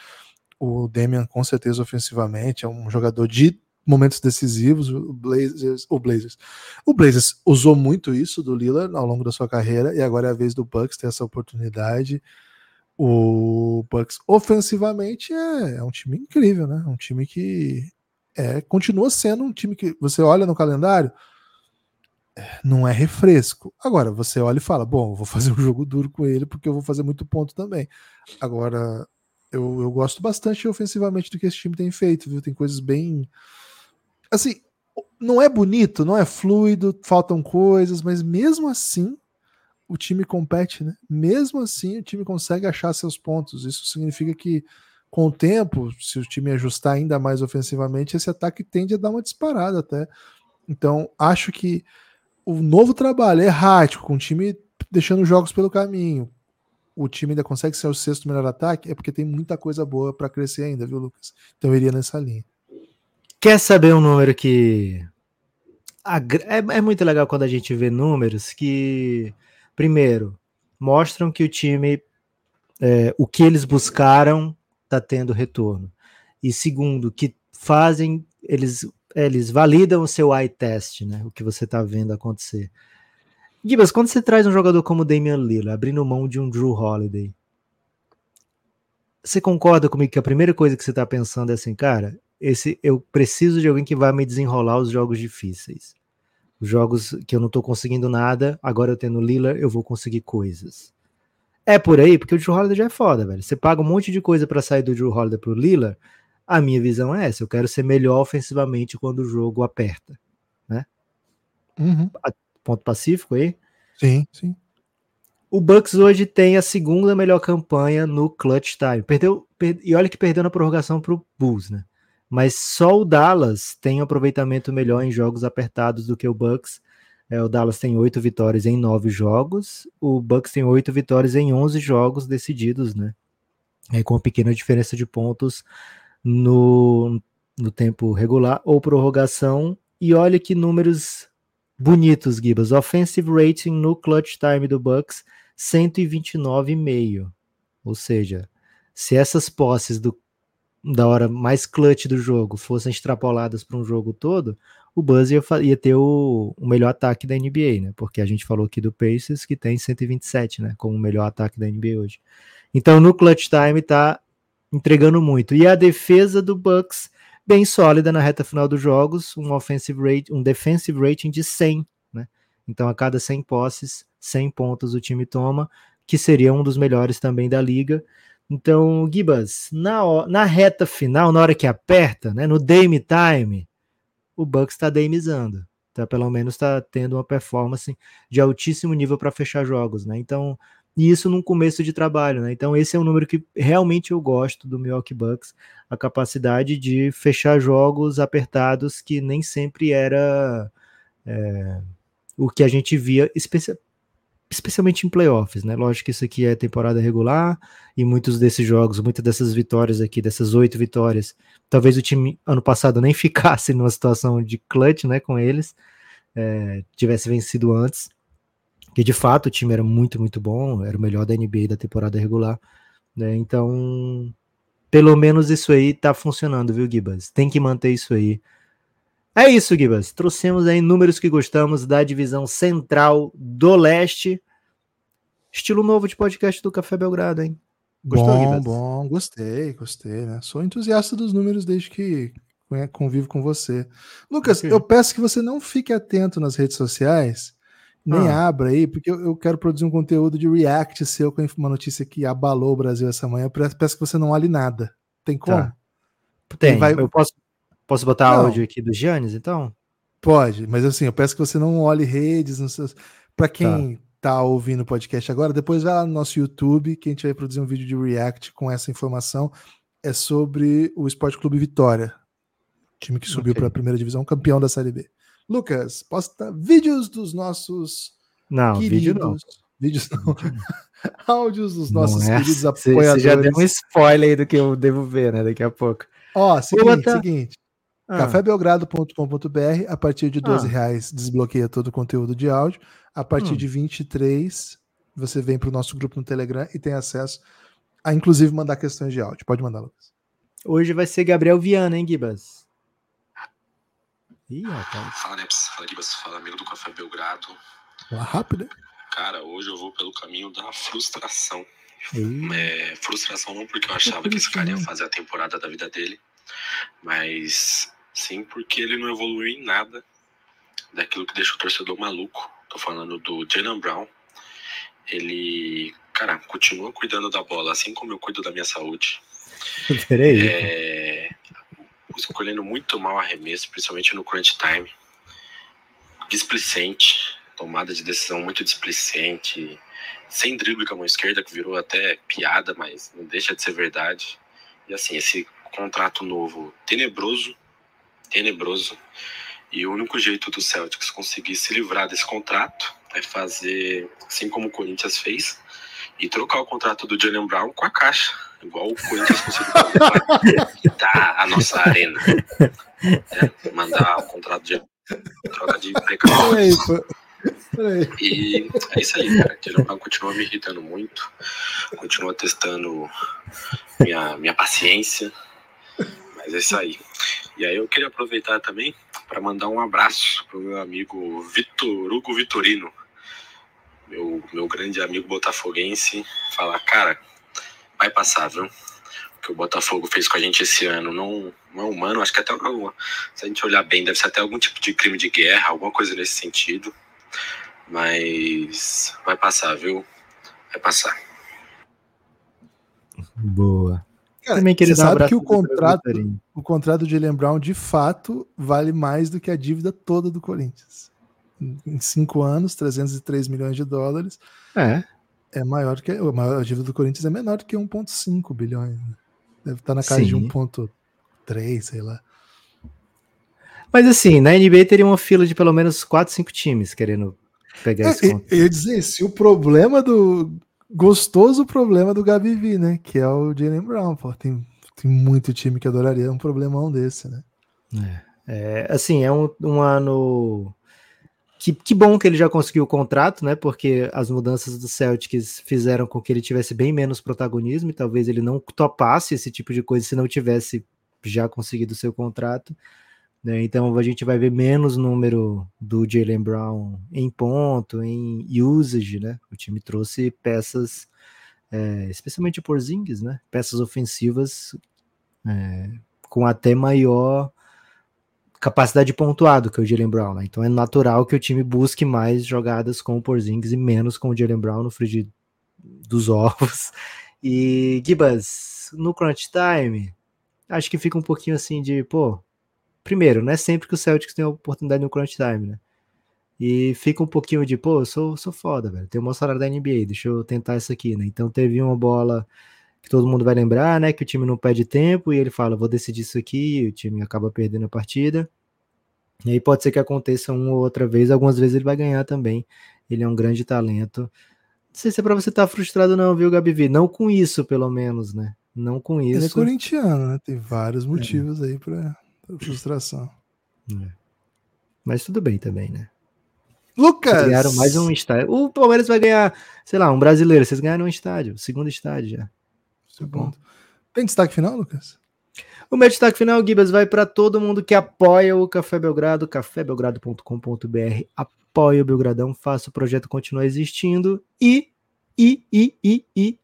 o Damian com certeza ofensivamente, é um jogador de momentos decisivos, o Blazers, o Blazers. O Blazers usou muito isso do Lillard ao longo da sua carreira e agora é a vez do Bucks ter essa oportunidade. O Bucks ofensivamente é, é um time incrível, né? Um time que é, continua sendo um time que você olha no calendário, não é refresco. Agora você olha e fala: bom, vou fazer um jogo duro com ele porque eu vou fazer muito ponto também. Agora eu, eu gosto bastante ofensivamente do que esse time tem feito, viu? Tem coisas bem assim, não é bonito, não é fluido, faltam coisas, mas mesmo assim o time compete, né? Mesmo assim o time consegue achar seus pontos. Isso significa que com o tempo, se o time ajustar ainda mais ofensivamente, esse ataque tende a dar uma disparada até. Então, acho que o novo trabalho é errático, com o time deixando jogos pelo caminho. O time ainda consegue ser o sexto melhor ataque, é porque tem muita coisa boa para crescer ainda, viu, Lucas? Então eu iria nessa linha. Quer saber um número que. É, é muito legal quando a gente vê números que, primeiro, mostram que o time, é, o que eles buscaram, está tendo retorno. E segundo, que fazem, eles, eles validam o seu eye test, né? O que você está vendo acontecer. Gibas, quando você traz um jogador como Damian Lillard, abrindo mão de um Drew Holiday, você concorda comigo que a primeira coisa que você está pensando é assim, cara, esse eu preciso de alguém que vai me desenrolar os jogos difíceis. Os jogos que eu não tô conseguindo nada, agora eu tendo Lila, eu vou conseguir coisas. É por aí, porque o Drew Holiday já é foda, velho. Você paga um monte de coisa para sair do Drew Holiday pro Lila. A minha visão é essa, eu quero ser melhor ofensivamente quando o jogo aperta, né? Uhum. Ponto pacífico aí? Sim, sim. O Bucks hoje tem a segunda melhor campanha no clutch time. Perdeu, per... e olha que perdeu na prorrogação pro Bulls, né? Mas só o Dallas tem um aproveitamento melhor em jogos apertados do que o Bucks. É, o Dallas tem oito vitórias em nove jogos, o Bucks tem oito vitórias em onze jogos decididos, né? É, com uma pequena diferença de pontos no, no tempo regular ou prorrogação. E olha que números bonitos, Gibas. Offensive rating no clutch time do Bucks, 129,5. Ou seja, se essas posses do da hora mais clutch do jogo fossem extrapoladas para um jogo todo, o Buzz ia, ia ter o, o, melhor ataque da NBA, né? Porque a gente falou aqui do Pacers que tem 127, né? Como o melhor ataque da NBA hoje. Então no clutch time tá entregando muito. E a defesa do Bucks bem sólida na reta final dos jogos, um offensive rate, um defensive rating de 100, né? Então a cada 100 posses, 100 pontos o time toma, que seria um dos melhores também da liga. Então, Gibas, na, na reta final, na hora que aperta, né, no Dame Time, o Bucks está damizando. Tá, pelo menos está tendo uma performance de altíssimo nível para fechar jogos, né? Então, e isso num começo de trabalho, né? Então, esse é um número que realmente eu gosto do Milwaukee Bucks, a capacidade de fechar jogos apertados que nem sempre era é, o que a gente via, especialmente em playoffs, né? Lógico que isso aqui é temporada regular e muitos desses jogos, muitas dessas vitórias aqui, dessas oito vitórias, talvez o time ano passado nem ficasse numa situação de clutch, né, com eles, é, tivesse vencido antes, que de fato o time era muito, muito bom, era o melhor da NBA da temporada regular, né? Então, pelo menos isso aí tá funcionando, viu, Gibas? Tem que manter isso aí. É isso, Gibas. Trouxemos aí números que gostamos da divisão central do leste. Estilo novo de podcast do Café Belgrado, hein? Gostou, bom? Bom, gostei, gostei, né? Sou entusiasta dos números desde que convivo com você. Lucas, okay. eu peço que você não fique atento nas redes sociais, nem ah. abra aí, porque eu, quero produzir um conteúdo de react seu com uma notícia que abalou o Brasil essa manhã. Eu peço que você não olhe nada. Tem como? Tá. Tem. Vai... Eu posso, posso botar não. áudio aqui do Giannis, então? Pode, mas assim, eu peço que você não olhe redes. Para quem tá. Tá ouvindo o podcast agora, depois vai lá no nosso YouTube, que a gente vai produzir um vídeo de react com essa informação. É sobre o Esporte Clube Vitória, time que subiu okay. para a primeira divisão, campeão da Série B. Lucas, posta vídeos dos nossos não, queridos, vídeo não. Vídeos não. Áudios dos nossos é. queridos apoiadores. Você já deu um spoiler aí do que eu devo ver, né? Daqui a pouco. Ó, seguinte, botar... seguinte. Ah. cafébelgrado.com.br a partir de 12 ah. reais desbloqueia todo o conteúdo de áudio. A partir hum. de 23 você vem para o nosso grupo no Telegram e tem acesso a inclusive mandar questões de áudio. Pode mandar, Lucas. Hoje vai ser Gabriel Viana, hein, Gibas? Ih, rapaz. Fala, Neps. Fala, Gibas. Fala, amigo do Café Belgrado. Fala rápido. Cara, hoje eu vou pelo caminho da frustração. É, frustração não porque eu achava que esse cara ia fazer a temporada da vida dele, mas sim porque ele não evoluiu em nada daquilo que deixa o torcedor maluco. Tô falando do Jalen Brown. Ele, cara, continua cuidando da bola, assim como eu cuido da minha saúde. Peraí. É, escolhendo muito mal arremesso, principalmente no crunch time. Displicente, tomada de decisão muito displicente, sem drible com a mão esquerda, que virou até piada, mas não deixa de ser verdade. E assim, esse contrato novo tenebroso, tenebroso. E o único jeito do Celtics conseguir se livrar desse contrato é fazer, assim como o Corinthians fez, e trocar o contrato do Jalen Brown com a caixa igual o Corinthians conseguiu quitar a nossa arena. É, mandar o contrato de troca de precaução. E é isso aí, cara. Jeromel continua me irritando muito, continua testando minha, minha paciência, mas é isso aí. E aí eu queria aproveitar também para mandar um abraço pro meu amigo Vitor Hugo Vitorino, meu, meu grande amigo botafoguense, falar, cara, vai passar, viu? O que o Botafogo fez com a gente esse ano não, não é humano, acho que até se a gente olhar bem, deve ser até algum tipo de crime de guerra, alguma coisa nesse sentido. Mas vai passar, viu? Vai passar. Boa. Cara, Também queria sabe que o contrato, o contrato de Brown de fato vale mais do que a dívida toda do Corinthians. Em cinco anos, 303 milhões de dólares. É é maior que a dívida do Corinthians é menor do que 1,5 bilhões. Né? Deve estar na casa Sim. de 1,3, sei lá. Mas assim, na NBA teria uma fila de pelo menos 4, 5 times querendo pegar é, esse ponto. Eu ia dizer, se o problema do. Gostoso problema do Gabi né? Que é o Jalen Brown, pô. Tem, tem muito time que adoraria um problemão desse, né? É, é assim, é um, um ano que, que bom que ele já conseguiu o contrato, né? Porque as mudanças do Celtics fizeram com que ele tivesse bem menos protagonismo e talvez ele não topasse esse tipo de coisa se não tivesse já conseguido o seu contrato. Né? Então a gente vai ver menos número do Jalen Brown em ponto, em usage, né? O time trouxe peças, é, especialmente por Zings, né? Peças ofensivas é, com até maior capacidade pontuado que o Jalen Brown, né? Então é natural que o time busque mais jogadas com o Porzingis e menos com o Jalen Brown no frigir dos ovos. E Gibas, no crunch time, acho que fica um pouquinho assim de, pô, primeiro, não é sempre que o Celtics tem a oportunidade no crunch time, né? E fica um pouquinho de, pô, eu sou, sou foda, velho. Tenho uma salário da NBA, deixa eu tentar isso aqui, né? Então teve uma bola que todo mundo vai lembrar, né? Que o time não perde tempo e ele fala, vou decidir isso aqui, e o time acaba perdendo a partida. E aí pode ser que aconteça uma ou outra vez, algumas vezes ele vai ganhar também. Ele é um grande talento. Não sei se é pra você estar tá frustrado, não, viu, Gabi? Não com isso, pelo menos, né? Não com isso. Ele é corintiano, né? Tem vários motivos é. aí para frustração. É. Mas tudo bem também, né? Lucas! Vocês ganharam mais um estádio. O Palmeiras vai ganhar, sei lá, um brasileiro. Vocês ganharam um estádio, segundo estádio já. Segundo. Tem destaque final, Lucas? O meu destaque final, Gibas, vai para todo mundo que apoia o Café Belgrado, cafébelgrado.com.br. Apoia o Belgradão, faça o projeto continuar existindo e, e, e, e, e,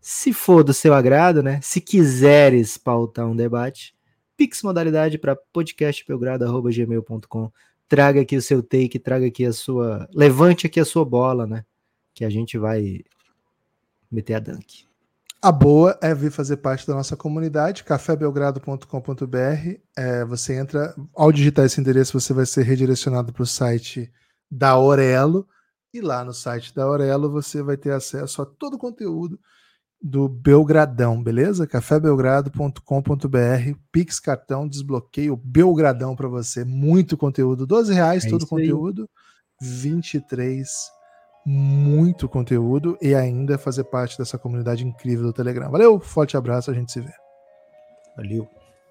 se for do seu agrado, né? Se quiseres pautar um debate, pix modalidade para podcastbelgrado.gmail.com. Traga aqui o seu take, traga aqui a sua. Levante aqui a sua bola, né? Que a gente vai meter a dunk. A boa é vir fazer parte da nossa comunidade, cafébelgrado.com.br. É, você entra, ao digitar esse endereço, você vai ser redirecionado para o site da Aurelo. E lá no site da Aurelo você vai ter acesso a todo o conteúdo do Belgradão, beleza? cafébelgrado.com.br, Pix cartão, desbloqueio Belgradão para você. Muito conteúdo, 12 reais é todo o conteúdo, aí. 23 muito conteúdo e ainda fazer parte dessa comunidade incrível do Telegram. Valeu, forte abraço, a gente se vê. Valeu.